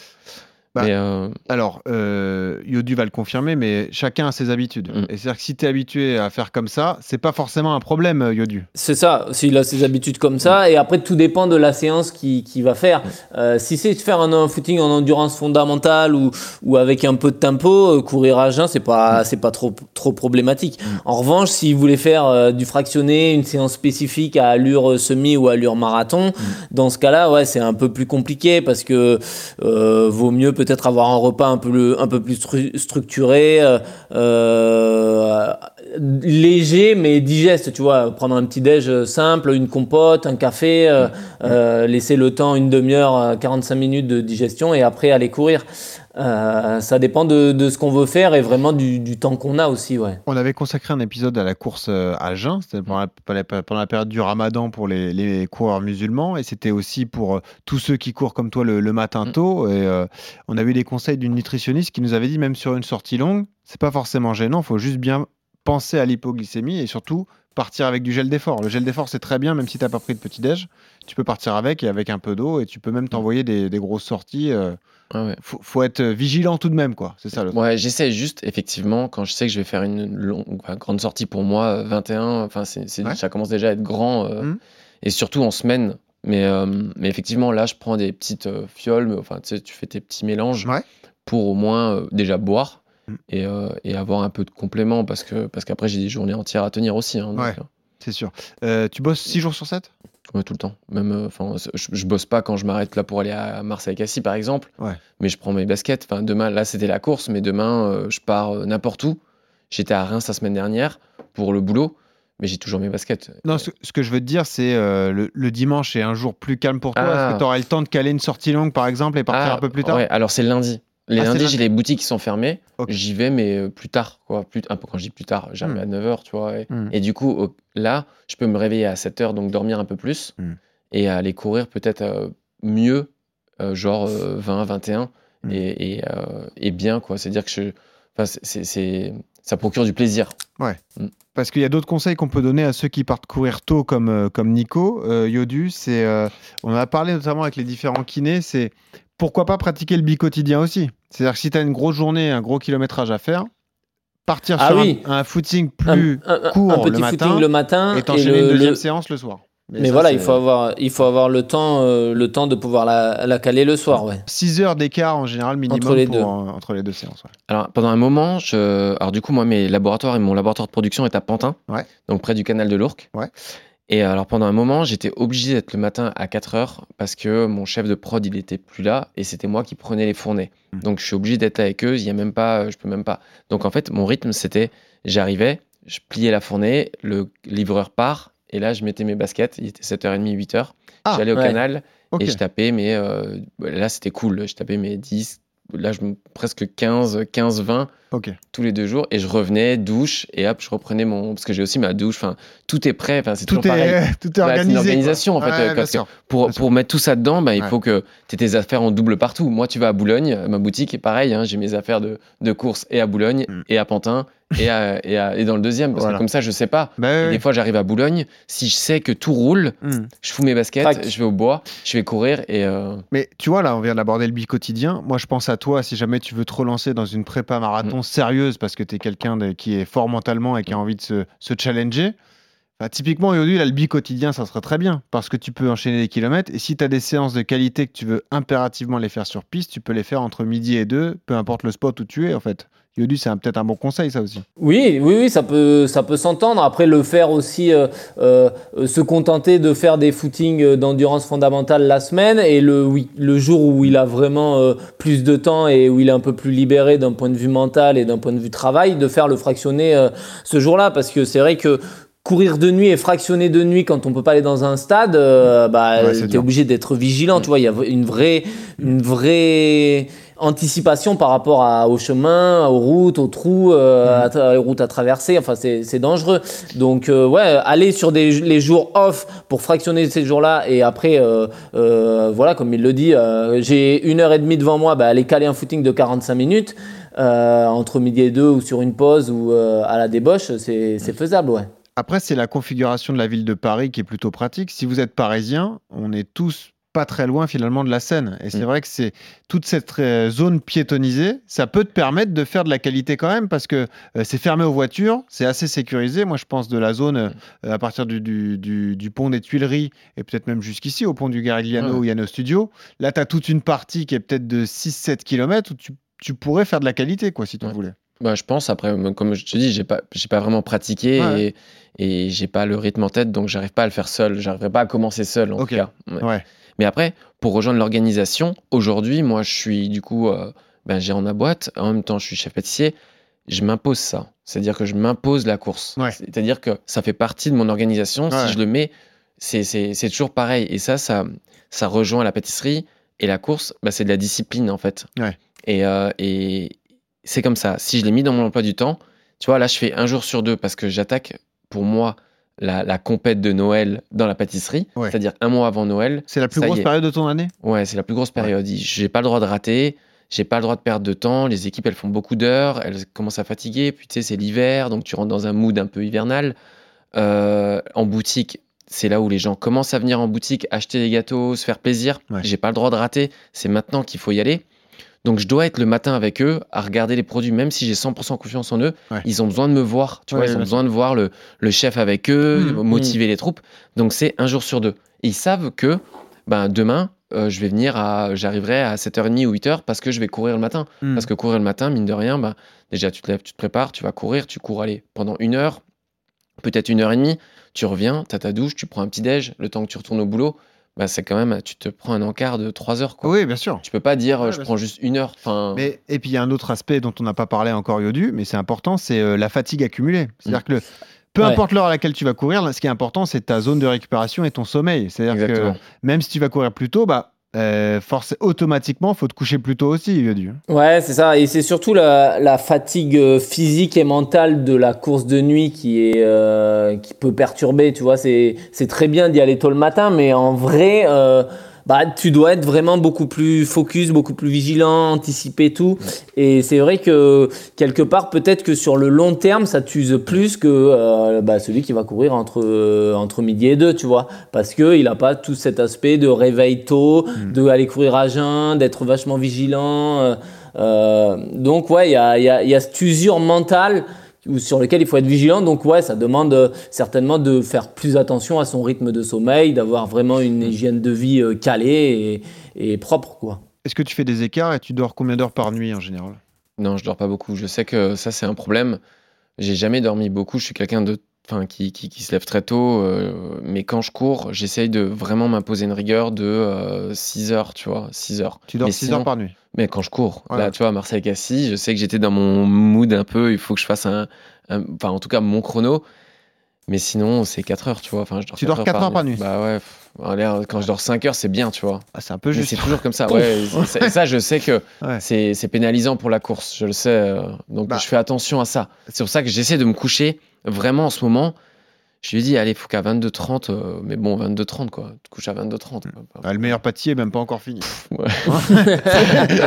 Bah, mais euh, Alors, euh, Yodu va le confirmer, mais chacun a ses habitudes. Mm. Et c'est-à-dire que si tu es habitué à faire comme ça, c'est pas forcément un problème, euh, Yodu. C'est ça, s'il a ses habitudes comme ça, et après tout dépend de la séance qu'il va faire. Euh, si c'est de faire un, un footing en endurance fondamentale ou, ou avec un peu de tempo, courir à jeun, c'est pas, c'est pas trop, trop problématique. En revanche, s'il voulait faire euh, du fractionné, une séance spécifique à allure semi ou allure marathon, dans ce cas-là, ouais, c'est un peu plus compliqué parce que euh, vaut mieux peut-être avoir un repas un peu, plus stru- structuré, euh, euh, léger mais digeste, tu vois. Prendre un petit déj simple, une compote, un café, euh, euh, laisser le temps une demi-heure, euh, 45 minutes de digestion et après aller courir. Euh, ça dépend de, de ce qu'on veut faire et vraiment du, du temps qu'on a aussi, ouais. On avait consacré un épisode à la course euh, à jeun, c'était pendant la, pendant période du ramadan pour les, les coureurs musulmans, et c'était aussi pour euh, tous ceux qui courent comme toi le, le matin Mm. tôt. Et euh, on avait eu des conseils d'une nutritionniste qui nous avait dit, même sur une sortie longue, c'est pas forcément gênant, il faut juste bien penser à l'hypoglycémie et surtout partir avec du gel d'effort. Le gel d'effort, c'est très bien, même si tu n'as pas pris de petit-déj, tu peux partir avec et avec un peu d'eau, et tu peux même t'envoyer des, des grosses sorties. euh, ouais. faut, faut être vigilant tout de même, quoi. C'est ça le. Ouais, j'essaie juste, effectivement, quand je sais que je vais faire une longue, enfin, grande sortie pour moi, euh, 21, enfin, c'est, c'est- Ouais. ça commence déjà à être grand, euh, Mhm. et surtout en semaine. Mais, euh, mais effectivement, là, je prends des petites euh, fioles, mais, enfin, tu sais, tu fais tes petits mélanges Ouais. pour au moins euh, déjà boire Mhm. et, euh, et avoir un peu de complément, parce, que, parce qu'après, j'ai des journées entières à tenir aussi. hein, donc, euh, C'est sûr. Euh, tu bosses 6 jours sur 7 Ouais, tout le temps. Même, euh, enfin, je, je bosse pas quand je m'arrête là pour aller à Marseille-Cassis, par exemple. Ouais. Mais je prends mes baskets. Enfin, demain, là, c'était la course, mais demain, euh, je pars euh, n'importe où. J'étais à Reims la semaine dernière pour le boulot, mais j'ai toujours mes baskets. Non, ce, ce que je veux te dire, c'est le, le dimanche est un jour plus calme pour toi. Ah. Est-ce que tu auras le temps de caler une sortie longue, par exemple, et partir Ah, un peu plus tard? Ouais, alors c'est lundi. Les Ah, lundis, lundi. j'ai les boutiques qui sont fermées. J'y vais, mais euh, plus tard. Quoi. Plus, un peu quand je dis plus tard, j'arrive Hmm. à 9h, tu vois. Et, Hmm. et du coup, là, je peux me réveiller à 7h, donc dormir un peu plus. Hmm. Et aller courir peut-être euh, mieux, euh, genre euh, 20, 21. Hmm. Et, et, et bien, quoi. C'est-à-dire que je, enfin, c'est- c'est, c'est- ça procure du plaisir. Parce qu'il y a d'autres conseils qu'on peut donner à ceux qui partent courir tôt, comme, comme Nico, euh, Yodu. C'est, euh, on en a parlé notamment avec les différents kinés. C'est pourquoi pas pratiquer le bi-quotidien aussi? C'est-à-dire que si tu as une grosse journée, un gros kilométrage à faire, partir Ah sur un- oui. un, footing plus un- un- court un petit le matin footing le matin et t'enchaîner une deuxième le- séance le soir. Mais, ça, voilà, il faut avoir, il faut avoir le temps, euh, le temps de pouvoir la, la caler le soir, ouais. 6 heures d'écart en général minimum Entre les pour, deux. euh, entre les deux séances. ouais. Alors, pendant un moment, je... alors du coup, moi, mes laboratoires et mon laboratoire de production est à Pantin, Ouais. donc près du canal de l'Ourcq. Et alors, pendant un moment, j'étais obligé d'être le matin à 4 heures parce que mon chef de prod, il était plus là et c'était moi qui prenais les fournées. Mhm. Donc, je suis obligé d'être avec eux. Il y a même pas, je peux même pas. Donc, en fait, mon rythme, c'était, j'arrivais, je pliais la fournée, le livreur part et là, je mettais mes baskets. Il était 7h30, 8h. Ah, J'allais au ouais. canal et je tapais, mais euh, là, c'était cool. Je tapais mes 10, là, je, presque 15, 15, 20 Tous les deux jours et je revenais, douche et hop, je reprenais mon. Parce que j'ai aussi ma douche, enfin, tout est prêt, enfin, c'est Tout toujours pareil. est, tout est Bah, c'est une organisé. quoi. organisation, en fait, Ouais, euh, parce que. Pour, Bien sûr. pour mettre tout ça dedans, bah, il Ouais. faut que tu aies tes affaires en double partout. Moi, tu vas à Boulogne, ma boutique est pareil, hein, j'ai mes affaires de, de course et à Boulogne Mm. et à Pantin et, à- et, à- et dans le deuxième, parce Voilà. que comme ça, je sais pas. Bah, ouais, Des fois, j'arrive à Boulogne, si je sais que tout roule, Hmm. je fous mes baskets, Trac. je vais au bois, je vais courir et. euh, Mais tu vois, là, on vient d'aborder le bi-quotidien. Moi, je pense à toi si jamais tu veux te relancer dans une prépa marathon Mm. Sérieuse parce que tu es quelqu'un qui est fort mentalement et qui a envie de se, se challenger. Enfin, typiquement, aujourd'hui, là, le bi-quotidien, ça serait très bien parce que tu peux enchaîner des kilomètres. Et si tu as des séances de qualité que tu veux impérativement les faire sur piste, tu peux les faire entre midi et deux, peu importe le spot où tu es, en fait. Yodu, c'est peut-être un bon conseil, ça aussi. Oui, oui, oui, ça peut, ça peut s'entendre. Après, le faire aussi, euh, euh, se contenter de faire des footings euh, d'endurance fondamentale la semaine et le, oui, le jour où il a vraiment euh, plus de temps et où il est un peu plus libéré d'un point de vue mental et d'un point de vue travail, de faire le fractionner ce jour-là. Parce que c'est vrai que courir de nuit et fractionner de nuit quand on peut pas aller dans un stade, euh, bah, Ouais, t'es obligé d'être vigilant. Tu vois, il y a une vraie, une vraie anticipation par rapport à, au chemin, aux routes, aux trous, euh, à tra- aux routes à traverser. Enfin, c'est c'est dangereux. Donc, euh, ouais, aller sur des, les jours off pour fractionner ces jours-là et après, euh, euh, voilà, comme il le dit, j'ai une heure et demie devant moi, bah, aller caler un footing de 45 minutes. entre midi et deux ou sur une pause ou à la débauche, c'est c'est faisable, ouais. Après, c'est la configuration de la ville de Paris qui est plutôt pratique. Si vous êtes parisien, on est tous pas très loin finalement de la Seine. Et c'est Mm. vrai que c'est toute cette euh, zone piétonnisée, ça peut te permettre de faire de la qualité quand même parce que euh, c'est fermé aux voitures, c'est assez sécurisé. Moi, je pense de la zone euh, à partir du, du- du- du pont des Tuileries et peut-être même jusqu'ici, au pont du Garigliano Ouais. où il y a nos studios. Là, tu as toute une partie qui est peut-être de 6-7 km où tu, tu pourrais faire de la qualité, quoi, si tu voulais. Bah, je pense, après, comme je te dis, j'ai pas, j'ai pas vraiment pratiqué Ouais. et, et j'ai pas le rythme en tête, donc j'arrive pas à le faire seul. J'arriverai pas à commencer seul, en tout cas. Ouais. Ouais. Mais après, pour rejoindre l'organisation, aujourd'hui, moi, je suis du coup euh, ben, gérant de ma boîte, en même temps, je suis chef pâtissier. Je m'impose ça. C'est-à-dire que je m'impose la course. Ouais. C'est-à-dire que ça fait partie de mon organisation. Ouais. Si je le mets, c'est- toujours pareil. Et ça, ça, ça rejoint la pâtisserie et la course, bah, c'est de la discipline, en fait. Ouais. Et, euh, et c'est comme ça. Si je l'ai mis dans mon emploi du temps, tu vois, là, je fais un jour sur deux parce que j'attaque, pour moi, la, la compète de Noël dans la pâtisserie, Ouais. c'est-à-dire un mois avant Noël. C'est la plus grosse période de ton année? Ouais, c'est la plus grosse période. J'ai pas le droit de rater, j'ai pas le droit de perdre de temps. Les équipes, elles font beaucoup d'heures, elles commencent à fatiguer. Puis tu sais, c'est l'hiver, donc tu rentres dans un mood un peu hivernal. Euh, en boutique, c'est là où les gens commencent à venir en boutique, acheter des gâteaux, se faire plaisir. Ouais. J'ai pas le droit de rater, c'est maintenant qu'il faut y aller. Donc je dois être le matin avec eux, à regarder les produits, même si j'ai 100% confiance en eux. Ouais. Ils ont besoin de me voir, tu Ouais, vois, ils ont besoin de voir le, le chef avec eux, Mhm. motiver les troupes. Donc c'est un jour sur deux. Et ils savent que ben, demain, euh, je vais venir à, j'arriverai à 7h30 ou 8h parce que je vais courir le matin. Hmm. Parce que courir le matin, mine de rien, ben, déjà tu te lèves, tu te prépares, tu vas courir, tu cours aller pendant une heure, peut-être une heure et demie, tu reviens, tu as ta douche, tu prends un petit déj, le temps que tu retournes au boulot, bah, c'est quand même, tu te prends un encart de 3 heures. Quoi. Oui, bien sûr. Tu peux pas dire, euh, Ouais, je prends juste une heure. Mais, et puis il y a un autre aspect dont on n'a pas parlé encore, Yodu, mais c'est important, c'est euh, la fatigue accumulée. C'est-à-dire que le- peu Ouais. importe l'heure à laquelle tu vas courir, ce qui est important, c'est ta zone de récupération et ton sommeil. C'est-à-dire que même si tu vas courir plus tôt, bah, euh, force, automatiquement, faut te coucher plus tôt aussi, Yodu. Ouais, c'est ça. Et c'est surtout la, la fatigue euh, physique et mentale de la course de nuit qui est euh, qui peut perturber. Tu vois, c'est c'est très bien d'y aller tôt le matin, mais en vrai, euh, bah tu dois être vraiment beaucoup plus focus, beaucoup plus vigilant, anticiper tout. Et c'est vrai que quelque part, peut-être que sur le long terme, ça t'use plus que euh, bah, celui qui va courir entre euh, entre midi et deux, tu vois, parce que il a pas tout cet aspect de réveil tôt, de aller courir à jeun, d'être vachement vigilant. euh, donc ouais, il y a, y, a, y a cette usure mentale où- sur lequel il faut être vigilant. Donc ouais, ça demande euh, certainement de faire plus attention à son rythme de sommeil, d'avoir vraiment une hygiène de vie euh, calée et, et propre, quoi. Est-ce que tu fais des écarts et tu dors combien d'heures par nuit en général? Non, je dors pas beaucoup. Je sais que ça, c'est un problème. J'ai jamais dormi beaucoup. Je suis quelqu'un de, enfin, qui, qui, qui se lève très tôt. euh, mais quand je cours, j'essaye de vraiment m'imposer une rigueur de 6 heures, tu vois, 6 heures. Tu dors Mais 6 sinon- heures par nuit. Mais quand je cours, Voilà. là, tu vois, à Marseille-Cassis, je sais que j'étais dans mon mood un peu. Il faut que je fasse un, un- enfin, en tout cas, mon chrono. Mais sinon, c'est 4 heures, tu vois. Enfin, je dors Tu dors quatre heures par nuit Bah ouais. pff, quand je dors 5 heures, c'est bien, tu vois. Ah, c'est un peu juste. c'est toujours comme ça, ouais. et ça, je sais que Ouais. c'est pénalisant pour la course, je le sais. euh, donc Bah. je fais attention à ça. C'est pour ça que j'essaie de me coucher vraiment en ce moment. Je lui ai dit, allez, faut qu'à 22h30, euh, mais bon, 22h30, quoi. Tu te couches à 22h30. quoi. Ah, le meilleur pâtissier est même pas encore fini.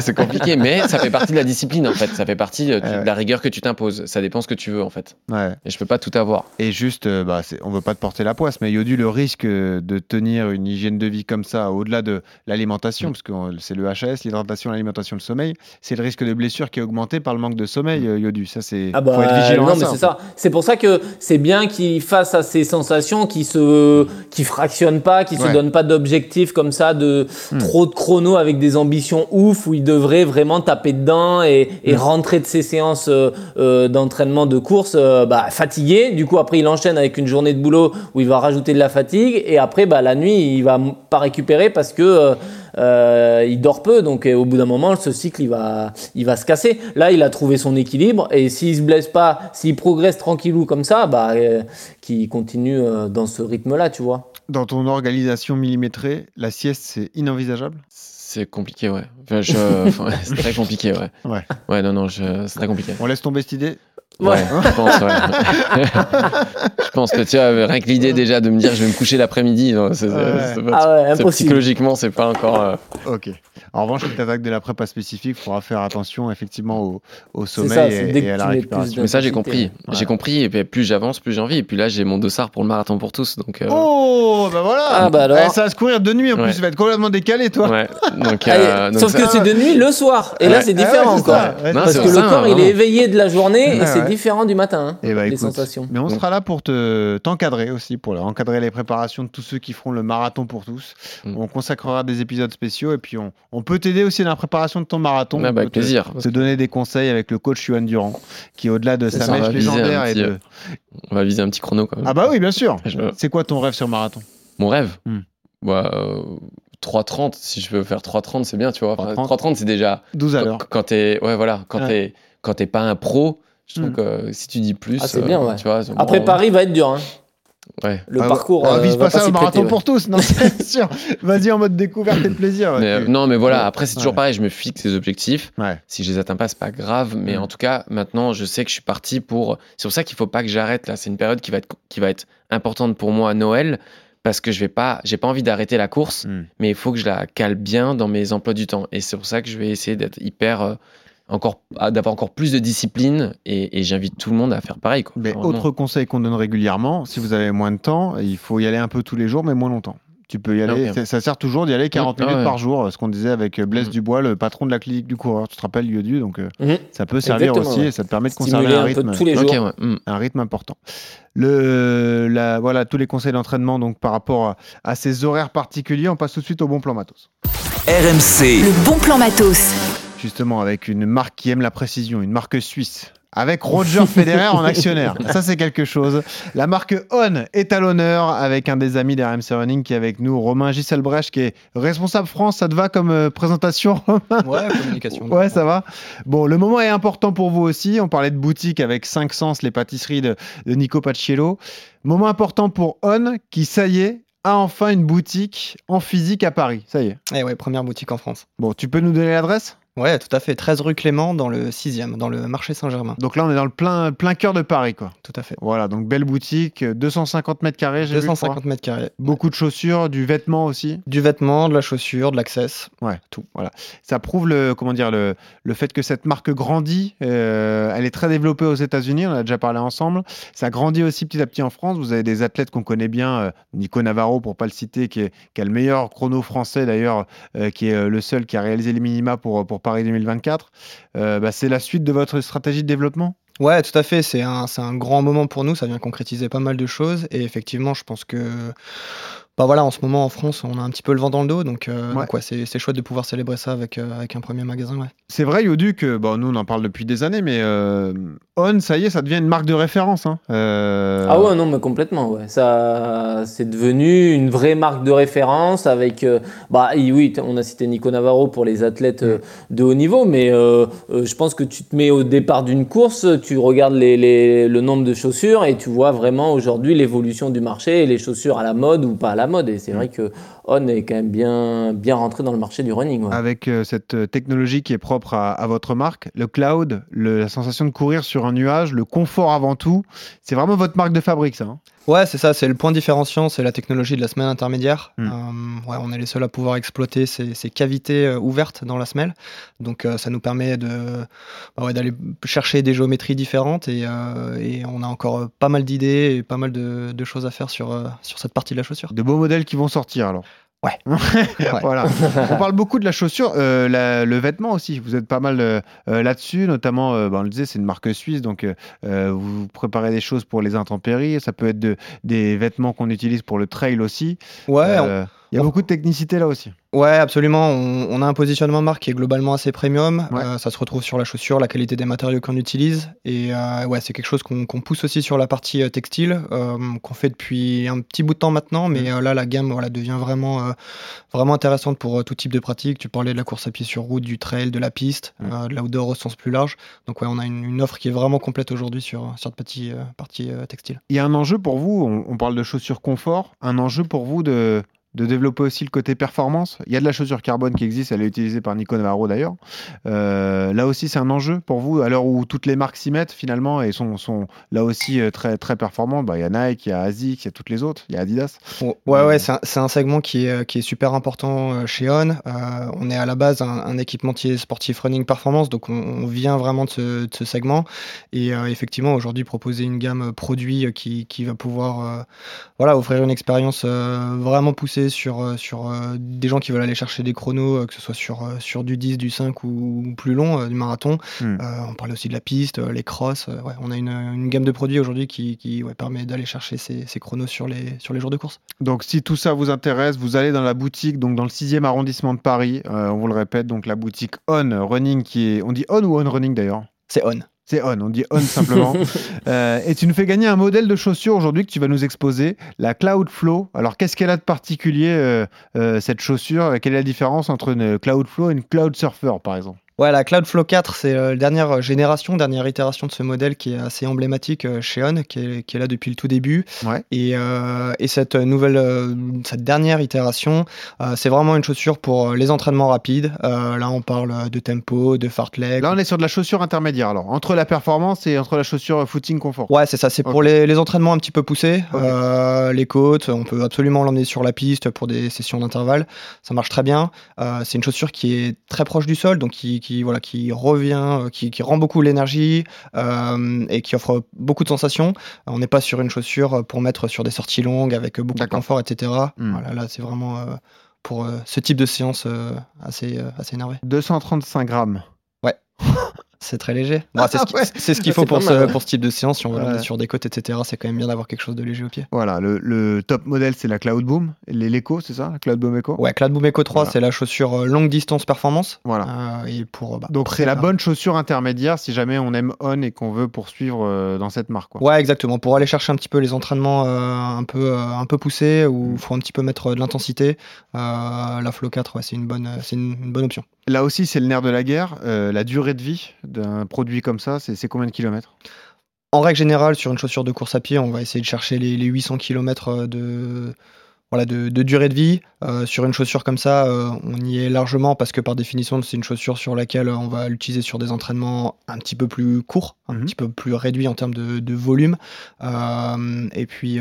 C'est compliqué, mais ça fait partie de la discipline, en fait. Ça fait partie euh, tu- Ouais. de la rigueur que tu t'imposes. Ça dépend ce que tu veux, en fait. Ouais. Et je peux pas tout avoir. Et juste, euh, bah, on veut pas te porter la poisse, mais Yodu, le risque euh, de tenir une hygiène de vie comme ça, au-delà de l'alimentation, parce que c'est le HAS, l'hydratation, l'alimentation, le sommeil, c'est le risque de blessure qui est augmenté par le manque de sommeil, euh, Yodu. Ça, c'est. Ah bah, faut être vigilant. non, mais c'est ça. C'est pour ça que c'est bien qu'il fasse à ces sensations, qu'il se, qu'il fractionne pas, qu'il Ouais. se donne pas d'objectifs comme ça, de Hmm. trop de chrono avec des ambitions ouf où il devrait vraiment taper dedans et, et Hmm. rentrer de ses séances euh, euh, d'entraînement de course euh, bah, fatigué. Du coup, après, il enchaîne avec une journée de boulot où il va rajouter de la fatigue et après, bah, la nuit, il va pas récupérer parce que euh, il dort peu. Donc, euh, au bout d'un moment, ce cycle, il va, il va se casser. Là, il a trouvé son équilibre et s'il se blesse pas, s'il progresse tranquillou comme ça, bah, euh, qu'il continue euh, dans ce rythme-là, tu vois. Dans ton organisation millimétrée, la sieste, c'est inenvisageable? C'est compliqué, ouais. Enfin, je- enfin, c'est très compliqué, ouais. Ouais. Ouais, non, non, je- c'est très compliqué. On laisse tomber cette idée? Ouais, je pense, ouais. je pense que tu vois, rien que l'idée déjà de me dire je vais me coucher l'après-midi, c'est- Ouais. c'est pas- Ah ouais, psychologiquement, c'est pas encore. euh, Ok. En revanche, si tu attaques de la prépa spécifique, il faudra faire attention effectivement au, au sommeil ça, et, à la récupération. Mais ça, j'ai compris. J'ai compris. Et puis, plus j'avance, plus j'ai envie. Et puis là, j'ai mon dossard pour le marathon pour tous. Donc, euh, Oh, bah voilà Ah, bah alors. Eh, Ça va se courir de nuit en Ouais. plus, tu vas être complètement décalé toi ouais. Donc, Allez, euh, donc sauf ça- que c'est de nuit le soir. Et là, c'est Ah ouais, différent encore. ça. Parce que le ça, corps, il est éveillé de la journée Ouais, et c'est ouais. différent du matin. hein, Eh bah, les écoute, sensations. Mais on sera là pour te t'encadrer aussi, pour encadrer les préparations de tous ceux qui feront le marathon pour tous. Mm. On consacrera des épisodes spéciaux et puis on, on peut t'aider aussi dans la préparation de ton marathon. Ah, bah, avec te- plaisir. te donner des conseils avec le coach Yuan Durand, qui au-delà de sa ça, mèche légendaire et de... euh, On va viser un petit chrono quand même. Ah bah oui, bien sûr. Je- C'est quoi ton rêve sur marathon? Mon rêve? Hmm. bah, euh, 3.30. Si je peux faire 3.30, c'est bien, tu vois. Enfin, 3.30. 3.30, c'est déjà. 12 à Quand, l'heure. quand t'es. Ouais, voilà. Quand Ouais. t'es quand t'es pas un pro, je trouve Hmm. que si tu dis plus. Ah, c'est bien, ouais. Tu vois, Après, bon, Paris va être dur. hein. Ouais. Le Ah, parcours. On euh, vise pas ça au marathon prêter, ouais. pour tous, non, c'est sûr. Vas-y en mode découverte et plaisir. ouais. Mais, euh, Tu- non, mais voilà. Ouais. Après, c'est toujours Ouais. pareil. Je me fixe des objectifs. Ouais. Si je les atteins pas, c'est pas grave. Mais Mm. en tout cas, maintenant, je sais que je suis parti pour. C'est pour ça qu'il faut pas que j'arrête là. C'est une période qui va être qui va être importante pour moi à Noël parce que je vais pas. J'ai pas envie d'arrêter la course, Mm. mais il faut que je la cale bien dans mes emplois du temps. Et c'est pour ça que je vais essayer d'être hyper euh, encore à- d'avoir encore plus de discipline et, et j'invite tout le monde à faire pareil. Quoi. Mais autre conseil qu'on donne régulièrement, si vous avez moins de temps, il faut y aller un peu tous les jours, mais moins longtemps. Tu peux y aller, Ok. ça- ça sert toujours d'y aller 40 Ah minutes ouais. par jour, ce qu'on disait avec Blaise Mm. Dubois, le patron de la clinique du coureur. Tu te rappelles, Yodu, donc euh, Mhm. ça peut servir Exactement, aussi ouais. et ça te permet de conserver Stimuler un un rythme, tous les jours. Ouais. Mm. un rythme important. Le, la, voilà tous les conseils d'entraînement donc par rapport à, à ces horaires particuliers. On passe tout de suite au bon plan matos. RMC, Le bon plan matos. Justement avec une marque qui aime la précision, une marque suisse. Avec Roger Federer en actionnaire. Ça, c'est quelque chose. La marque On est à l'honneur avec un des amis d'RMC Running qui est avec nous, Romain Gisselbrecht, qui est responsable France. Ça te va comme euh, présentation, Romain? Ouais, communication. Ouais, ça va. Bon, le moment est important pour vous aussi. On parlait de boutique avec 5 sens, les pâtisseries de, de Nico Paciello. Moment important pour On, qui, ça y est, a enfin une boutique en physique à Paris. Ça y est. Eh ouais, première boutique en France. Bon, tu peux nous donner l'adresse? Ouais, tout à fait. 13 rue Clément, dans le 6e, dans le marché Saint-Germain. Donc là, on est dans le plein, plein cœur de Paris, quoi. Tout à fait. Voilà, donc belle boutique, euh, 250 mètres carrés, j'ai vu, je crois. 250 mètres carrés. Beaucoup de chaussures, du vêtement aussi. Du vêtement, de la chaussure, de l'access. Ouais, tout. Voilà. Ça prouve le, comment dire, le, le fait que cette marque grandit. euh, elle est très développée aux États-Unis. On en a déjà parlé ensemble. Ça grandit aussi petit à petit en France. Vous avez des athlètes qu'on connaît bien. euh, Nico Navarro, pour pas le citer, qui, est, qui a le meilleur chrono français d'ailleurs, euh, qui est euh, le seul qui a réalisé les minima pour, pour Paris 2024. Euh, bah, c'est la suite de votre stratégie de développement? Ouais, tout à fait. C'est un, c'est un grand moment pour nous. Ça vient concrétiser pas mal de choses. Et effectivement, je pense que. Bah voilà, en ce moment en France, on a un petit peu le vent dans le dos. Donc, euh, Ouais. donc ouais, c'est c'est chouette de pouvoir célébrer ça avec, euh, avec un premier magasin. Ouais. C'est vrai, Yodu, que bon, nous on en parle depuis des années, mais euh, On, ça y est, ça devient une marque de référence. hein. Euh, Ah ouais, non, mais complètement, ouais. Ça, c'est devenu une vraie marque de référence avec, euh, bah oui, on a cité Nico Navarro pour les athlètes euh, de haut niveau, mais euh, euh, je pense que tu te mets au départ d'une course, tu regardes les, les- le nombre de chaussures et tu vois vraiment aujourd'hui l'évolution du marché et les chaussures à la mode ou pas à la mode. Et c'est vrai que On est quand même bien, bien rentré dans le marché du running. ouais. avec euh, cette euh, technologie qui est propre à, à votre marque, le cloud, le- la sensation de courir sur un nuage, le confort avant tout, c'est vraiment votre marque de fabrique, ça. hein. Ouais, c'est ça, c'est le point différenciant, c'est la technologie de la semelle intermédiaire. Mm. Euh, ouais, on est les seuls à pouvoir exploiter ces, ces cavités euh, ouvertes dans la semelle. Donc euh, ça nous permet de bah ouais, d'aller chercher des géométries différentes et, euh, et on a encore pas mal d'idées et pas mal de, de choses à faire sur, euh, sur cette partie de la chaussure. De beaux modèles qui vont sortir alors. Ouais. voilà. On parle beaucoup de la chaussure, euh, la- le vêtement aussi. Vous êtes pas mal euh, euh, là-dessus, notamment, euh, bah, on le disait, c'est une marque suisse, donc euh, euh, vous préparez des choses pour les intempéries. Ça peut être de- des vêtements qu'on utilise pour le trail aussi. Ouais, on- Il y a beaucoup de technicité là aussi. Ouais, absolument. On, on a un positionnement marque qui est globalement assez premium. Ouais. Euh, ça se retrouve sur la chaussure, la qualité des matériaux qu'on utilise. Et euh, ouais, c'est quelque chose qu'on pousse aussi sur la partie euh, textile, euh, qu'on fait depuis un petit bout de temps maintenant. Mais euh, là, la gamme voilà, devient vraiment, vraiment intéressante pour tout type de pratique. Tu parlais de la course à pied sur route, du trail, de la piste, Mm. de l'outdoor au sens plus large. Donc ouais, on a une, une offre qui est vraiment complète aujourd'hui sur, cette partie, euh, partie textile. Il y a un enjeu pour vous, on, on parle de chaussures confort, un enjeu pour vous de, de développer aussi le côté performance. Il y a de la chaussure carbone qui existe, elle est utilisée par Nico Navarro d'ailleurs. Euh, là aussi, c'est un enjeu pour vous, à l'heure où toutes les marques s'y mettent finalement et sont, sont là aussi euh, très, très performantes. Bah, Il y a Nike, il y a ASICS, il y a toutes les autres, il y a Adidas. Ouais, ouais, c'est un, c'est un segment qui est, qui est super important euh, chez On. Euh, on est à la base un, un équipementier sportif running performance, donc on, on vient vraiment de ce, de ce segment. Et euh, effectivement, aujourd'hui, proposer une gamme produit qui, qui va pouvoir euh, voilà, offrir une expérience euh, vraiment poussée sur, euh, sur euh, des gens qui veulent aller chercher des chronos, euh, que ce soit sur, sur du 10, du 5 ou plus long, du marathon. Hmm. On parle aussi de la piste, les crosses. ouais, on a une, une gamme de produits aujourd'hui qui, qui ouais, permet d'aller chercher ces, ces chronos sur les, sur les jours de course. Donc, si tout ça vous intéresse, vous allez dans la boutique, donc dans le 6e arrondissement de Paris. On vous le répète, donc la boutique On Running, qui est. On dit On ou On Running d'ailleurs? C'est On. C'est On, on dit On simplement. Euh, et tu nous fais gagner un modèle de chaussure aujourd'hui que tu vas nous exposer, la Cloud Flow. Alors, qu'est-ce qu'elle a de particulier, euh, euh, cette chaussure? Quelle est la différence entre une Cloud Flow et une Cloud Surfer, par exemple? Ouais, la Cloudflow 4, c'est euh, la dernière génération, dernière itération de ce modèle qui est assez emblématique euh, chez On, qui est, qui est là depuis le tout début. Ouais. Et, euh, et cette nouvelle, euh, cette dernière itération, euh, c'est vraiment une chaussure pour euh, les entraînements rapides. Euh, là, on parle de tempo, de fartlek. Là, on est sur de la chaussure intermédiaire, alors, entre la performance et entre la chaussure footing confort. Ouais, c'est ça. C'est pour les, les entraînements un petit peu poussés, euh, les côtes. On peut absolument l'emmener sur la piste pour des sessions d'intervalle. Ça marche très bien. Euh, c'est une chaussure qui est très proche du sol, donc qui, qui voilà, qui revient, euh, qui, qui rend beaucoup l'énergie euh, et qui offre beaucoup de sensations. On n'est pas sur une chaussure pour mettre sur des sorties longues avec beaucoup de confort, etc. Hmm. Voilà, là, c'est vraiment euh, pour euh, ce type de séance assez, assez énervé. 235 grammes. C'est très léger. Bon, c'est ce Ouais. qu'il Ah, faut pour ce, mal. pour ce type de séance. Si on Ouais. l'emmener sur des côtes, etc., c'est quand même bien d'avoir quelque chose de léger au pied. Voilà, le, le top modèle, c'est la Cloud Boom. Les l'Echo, c'est ça La Cloud Boom Echo? Ouais, Cloud Boom Echo 3, Voilà. c'est la chaussure euh, longue distance performance. Voilà. Euh, et pour, bah, Donc, c'est la bonne chaussure intermédiaire si jamais on aime On et qu'on veut poursuivre euh, dans cette marque. Quoi. Ouais, exactement. Pour aller chercher un petit peu les entraînements euh, un, peu, euh, un peu poussés, où Mm. il faut un petit peu mettre euh, de l'intensité, euh, la Flow 4, ouais, c'est une, bonne, euh, une, une bonne option. Là aussi, c'est le nerf de la guerre. Euh, la durée de vie d'un produit comme ça, c'est combien de kilomètres? En règle générale, sur une chaussure de course à pied, on va essayer de chercher les, les 800 km de, voilà, de, de durée de vie. Euh, sur une chaussure comme ça, euh, on y est largement parce que par définition, c'est une chaussure sur laquelle on va l'utiliser sur des entraînements un petit peu plus courts, un Mhm. petit peu plus réduits en termes de, de volume. Euh, et puis.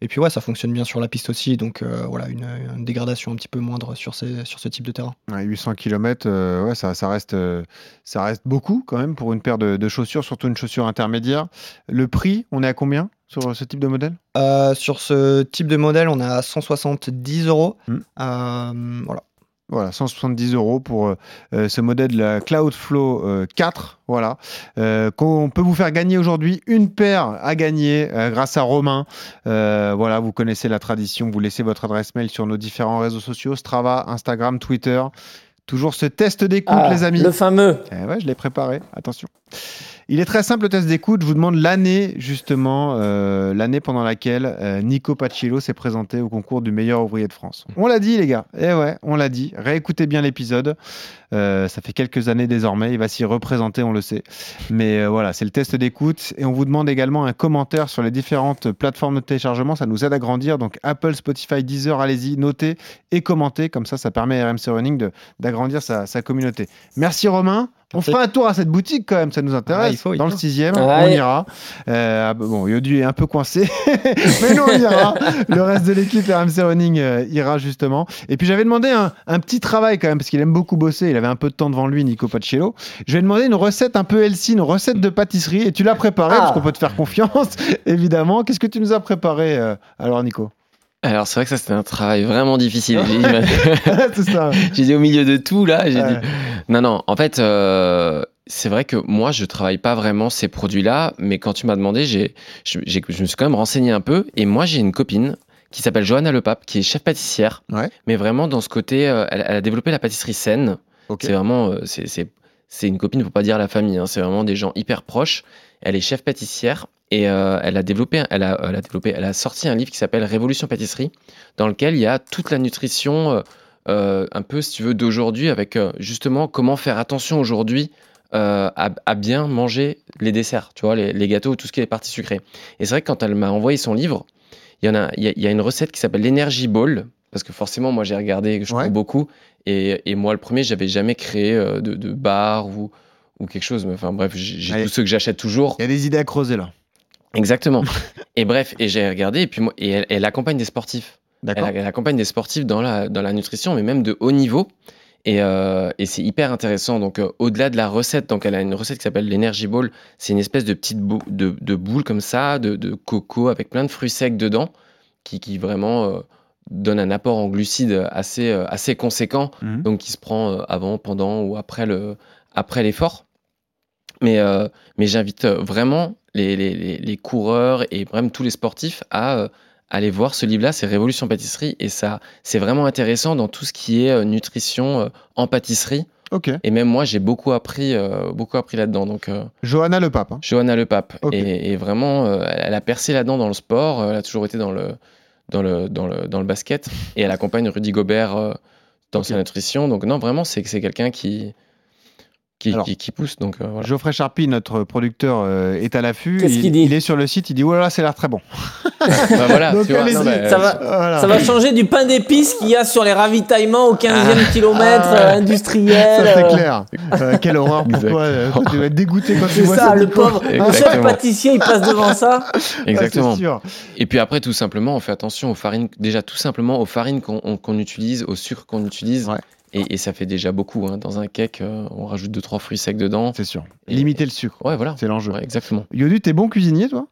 Euh, et puis ouais, ça fonctionne bien sur la piste aussi, donc euh, voilà, une, une dégradation un petit peu moindre sur, ces, sur ce type de terrain. Ouais, 800 km, ouais, ça, ça, reste, euh, ça reste beaucoup quand même pour une paire de, de chaussures, surtout une chaussure intermédiaire. Le prix, on est à combien sur ce type de modèle? Euh, sur ce type de modèle, on est à 170 euros. Euh, voilà. Voilà, 170 euros pour euh, euh, ce modèle la Cloudflow euh, 4. Voilà, euh, qu'on peut vous faire gagner aujourd'hui une paire à gagner grâce à Romain. Voilà, vous connaissez la tradition. Vous laissez votre adresse mail sur nos différents réseaux sociaux Strava, Instagram, Twitter. Toujours ce test d'écoute, Ah, les amis. Le fameux. Eh ouais, je l'ai préparé. Attention. Il est très simple le test d'écoute. Je vous demande l'année, justement, euh, l'année pendant laquelle euh, Nico Pacillo s'est présenté au concours du meilleur ouvrier de France. On l'a dit, les gars. Eh ouais, on l'a dit. Réécoutez bien l'épisode. Euh, ça fait quelques années désormais. Il va s'y représenter, on le sait. Mais euh, voilà, c'est le test d'écoute. Et on vous demande également un commentaire sur les différentes plateformes de téléchargement. Ça nous aide à grandir. Donc Apple, Spotify, Deezer, allez-y, notez et commentez. Comme ça, ça permet à RMC Running d'agrandir sa, sa communauté. Merci Romain. On fera un tour à cette boutique quand même, ça nous intéresse. Ah, il faut, il Dans le sixième, Ouais. on ira. Euh, ah, bon, Yodu est un peu coincé, mais nous on ira. Le reste de l'équipe RMC Running euh, ira justement. Et puis j'avais demandé un, un petit travail quand même, parce qu'il aime beaucoup bosser. Il avait un peu de temps devant lui, Nico Pacello. Je lui ai demandé une recette un peu healthy, une recette de pâtisserie, et tu l'as préparée Ah. parce qu'on peut te faire confiance, évidemment. Qu'est-ce que tu nous as préparé euh, alors, Nico? Alors, c'est vrai que ça, c'était un travail vraiment difficile. J'ai dit, C'est ça. j'ai dit au milieu de tout, là, j'ai Ouais. dit. Non, non, en fait, euh, c'est vrai que moi, je travaille pas vraiment ces produits-là, mais quand tu m'as demandé, j'ai, je, j'ai- je me suis quand même renseigné un peu, et moi, j'ai une copine qui s'appelle Johanna Lepape, qui est chef pâtissière, Ouais. mais vraiment dans ce côté, euh, elle, elle a développé la pâtisserie saine. C'est vraiment, euh, c'est, une copine, faut pas dire la famille, hein, c'est vraiment des gens hyper proches. Elle est chef pâtissière et euh, elle a développé, elle a, elle a développé, elle a sorti un livre qui s'appelle Révolution pâtisserie, dans lequel il y a toute la nutrition, euh, un peu si tu veux d'aujourd'hui, avec justement comment faire attention aujourd'hui à, bien manger les desserts, tu vois, les, gâteaux, tout ce qui est partie sucrée. Et c'est vrai que quand elle m'a envoyé son livre, il y en a, y a une recette qui s'appelle l'Energy Ball. Parce que forcément, moi, j'ai regardé, je Ouais. beaucoup, et, et moi, le premier, j'avais jamais créé euh, de, de bar ou, ou quelque chose. Enfin, bref, j'ai tous ceux que j'achète toujours. Il y a des idées à creuser là. Exactement. et bref, et j'ai regardé, et puis moi, et elle, elle accompagne des sportifs. Elle, accompagne des sportifs dans la, dans la nutrition, mais même de haut niveau. Et, euh, et c'est hyper intéressant. Donc, euh, au-delà de la recette, donc elle a une recette qui s'appelle l'Energy Ball. C'est une espèce de petite bou- de, de boule comme ça, de, de coco avec plein de fruits secs dedans, qui, qui vraiment euh, donne un apport en glucides assez, euh, assez conséquent. Mhm. Donc, qui se prend euh, avant, pendant ou après le après l'effort. Mais, euh, mais j'invite vraiment les, les, les, coureurs et même tous les sportifs à euh, aller voir ce livre-là, c'est Révolution Pâtisserie, et ça, c'est vraiment intéressant dans tout ce qui est nutrition en pâtisserie. Et même moi, j'ai beaucoup appris, euh, beaucoup appris là-dedans. Donc, euh, Johanna Le Pape. hein. Johanna Le Pape, et, et vraiment, euh, elle a percé là-dedans dans le sport. Elle a toujours été dans le, dans le, dans le, dans le basket, et elle accompagne Rudy Gobert euh, dans sa nutrition. Donc non, vraiment, c'est c'est quelqu'un qui, qui, Alors, qui, qui pousse. Donc euh, voilà. Geoffrey Charpie, notre producteur, euh, est à l'affût. Qu'est-ce il, qu'il dit il est sur le site, il dit Oh là là, ça a l'air très bon. Bah, voilà, Donc, tu vois, allez-y. non, mais, Ça va, Voilà. ça va changer du pain d'épices qu'il y a sur les ravitaillements au 15e Ah. kilomètre Ah. euh, industriel. Ça, c'est euh, clair. Euh, quelle horreur pour Exact. toi. euh, toi, tu vas être dégoûté quand tu C'est vois ça, le pauvre. Le chef Exactement. pâtissier, il passe devant ça. Exactement. Ah, c'est sûr. Et puis après, tout simplement, on fait attention aux farines, déjà tout simplement aux farines qu'on on- qu'on utilise, au sucre qu'on utilise. Ouais. Et, et ça fait déjà beaucoup. hein. Dans un cake, euh, on rajoute 2-3 fruits secs dedans. C'est sûr. Et- Limiter le sucre. Ouais, voilà. C'est l'enjeu. Ouais, exactement. Yodu, t'es bon cuisinier, toi?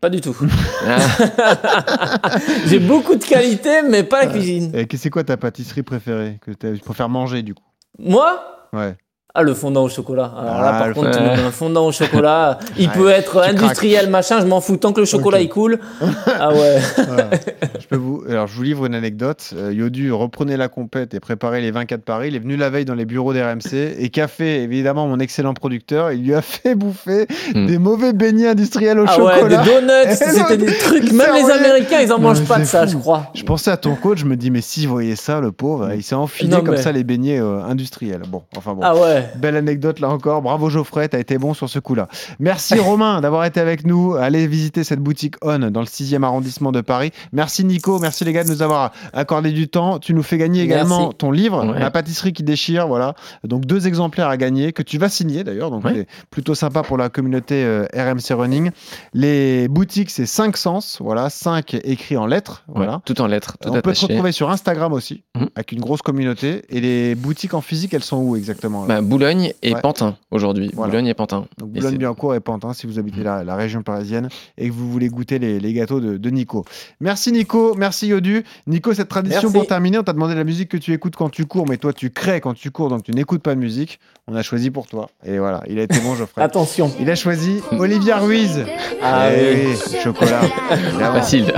Pas du tout. J'ai beaucoup de qualité, mais pas la cuisine. Et que- C'est quoi ta pâtisserie préférée que tu préfères manger, du coup? Moi? Ouais. Ah, le fondant au chocolat. Alors là, Ah, par contre, mets un fondant au chocolat, il Ouais, peut être industriel, machin, je m'en fous. Tant que le chocolat, Ok. il coule. Ah ouais. Voilà. je peux vous... Alors, je vous livre une anecdote. Euh, Yodu reprenait la compète et préparait les 24 Paris. Il est venu la veille dans les bureaux des RMC et fait, évidemment, mon excellent producteur. Il lui a fait bouffer Hmm. des mauvais beignets industriels au Ah ouais, chocolat. des donuts, c'était des trucs. Même les. Américains, ils en Non, mangent pas de ça, je crois. Je pensais à ton coach, je me dis, mais si vous voyez ça, le pauvre, il s'est enfilé Non, comme ça les beignets euh, industriels. Bon, enfin bon. Ah ouais. Belle anecdote là encore. Bravo Geoffrey, t'as été bon sur ce coup-là. Merci Romain d'avoir été avec nous. Allez visiter cette boutique On dans le 6e arrondissement de Paris. Merci Nico, merci les gars de nous avoir accordé du temps. Tu nous fais gagner également Merci. ton livre, Ouais. La pâtisserie qui déchire. Voilà. Donc deux exemplaires à gagner que tu vas signer d'ailleurs. Donc Ouais. c'est plutôt sympa pour la communauté euh, RMC Running. Les boutiques, c'est 5 sens. Voilà, 5 écrits en lettres. Voilà. Tout en lettres, tout On peut te retrouver sur Instagram aussi, Mhm. avec une grosse communauté. Et les boutiques en physique, elles sont où exactement Bah, Boulogne et Ouais. Pantin aujourd'hui. Voilà. Boulogne et Pantin. Donc Et et Pantin, si vous habitez la, la région parisienne et que vous voulez goûter les, les gâteaux de, de Nico. Merci Nico, merci Yodu. Nico, cette tradition Merci. pour terminer, on t'a demandé la musique que tu écoutes quand tu cours, mais toi tu crées quand tu cours, donc tu n'écoutes pas de musique. On a choisi pour toi. Et voilà, il a été bon Geoffrey. Attention. Il a choisi Olivia Ruiz. Ah Eh oui. chocolat. Facile.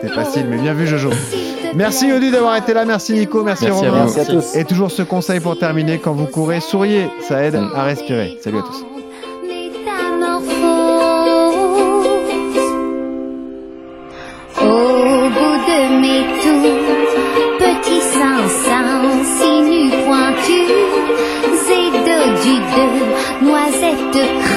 C'était facile, mais bien vu Jojo. Merci Odile d'avoir été là, merci Nico, merci, Romain. À merci à tous. Et toujours ce conseil pour terminer, quand vous courez, souriez, ça aide à respirer. Salut à tous. De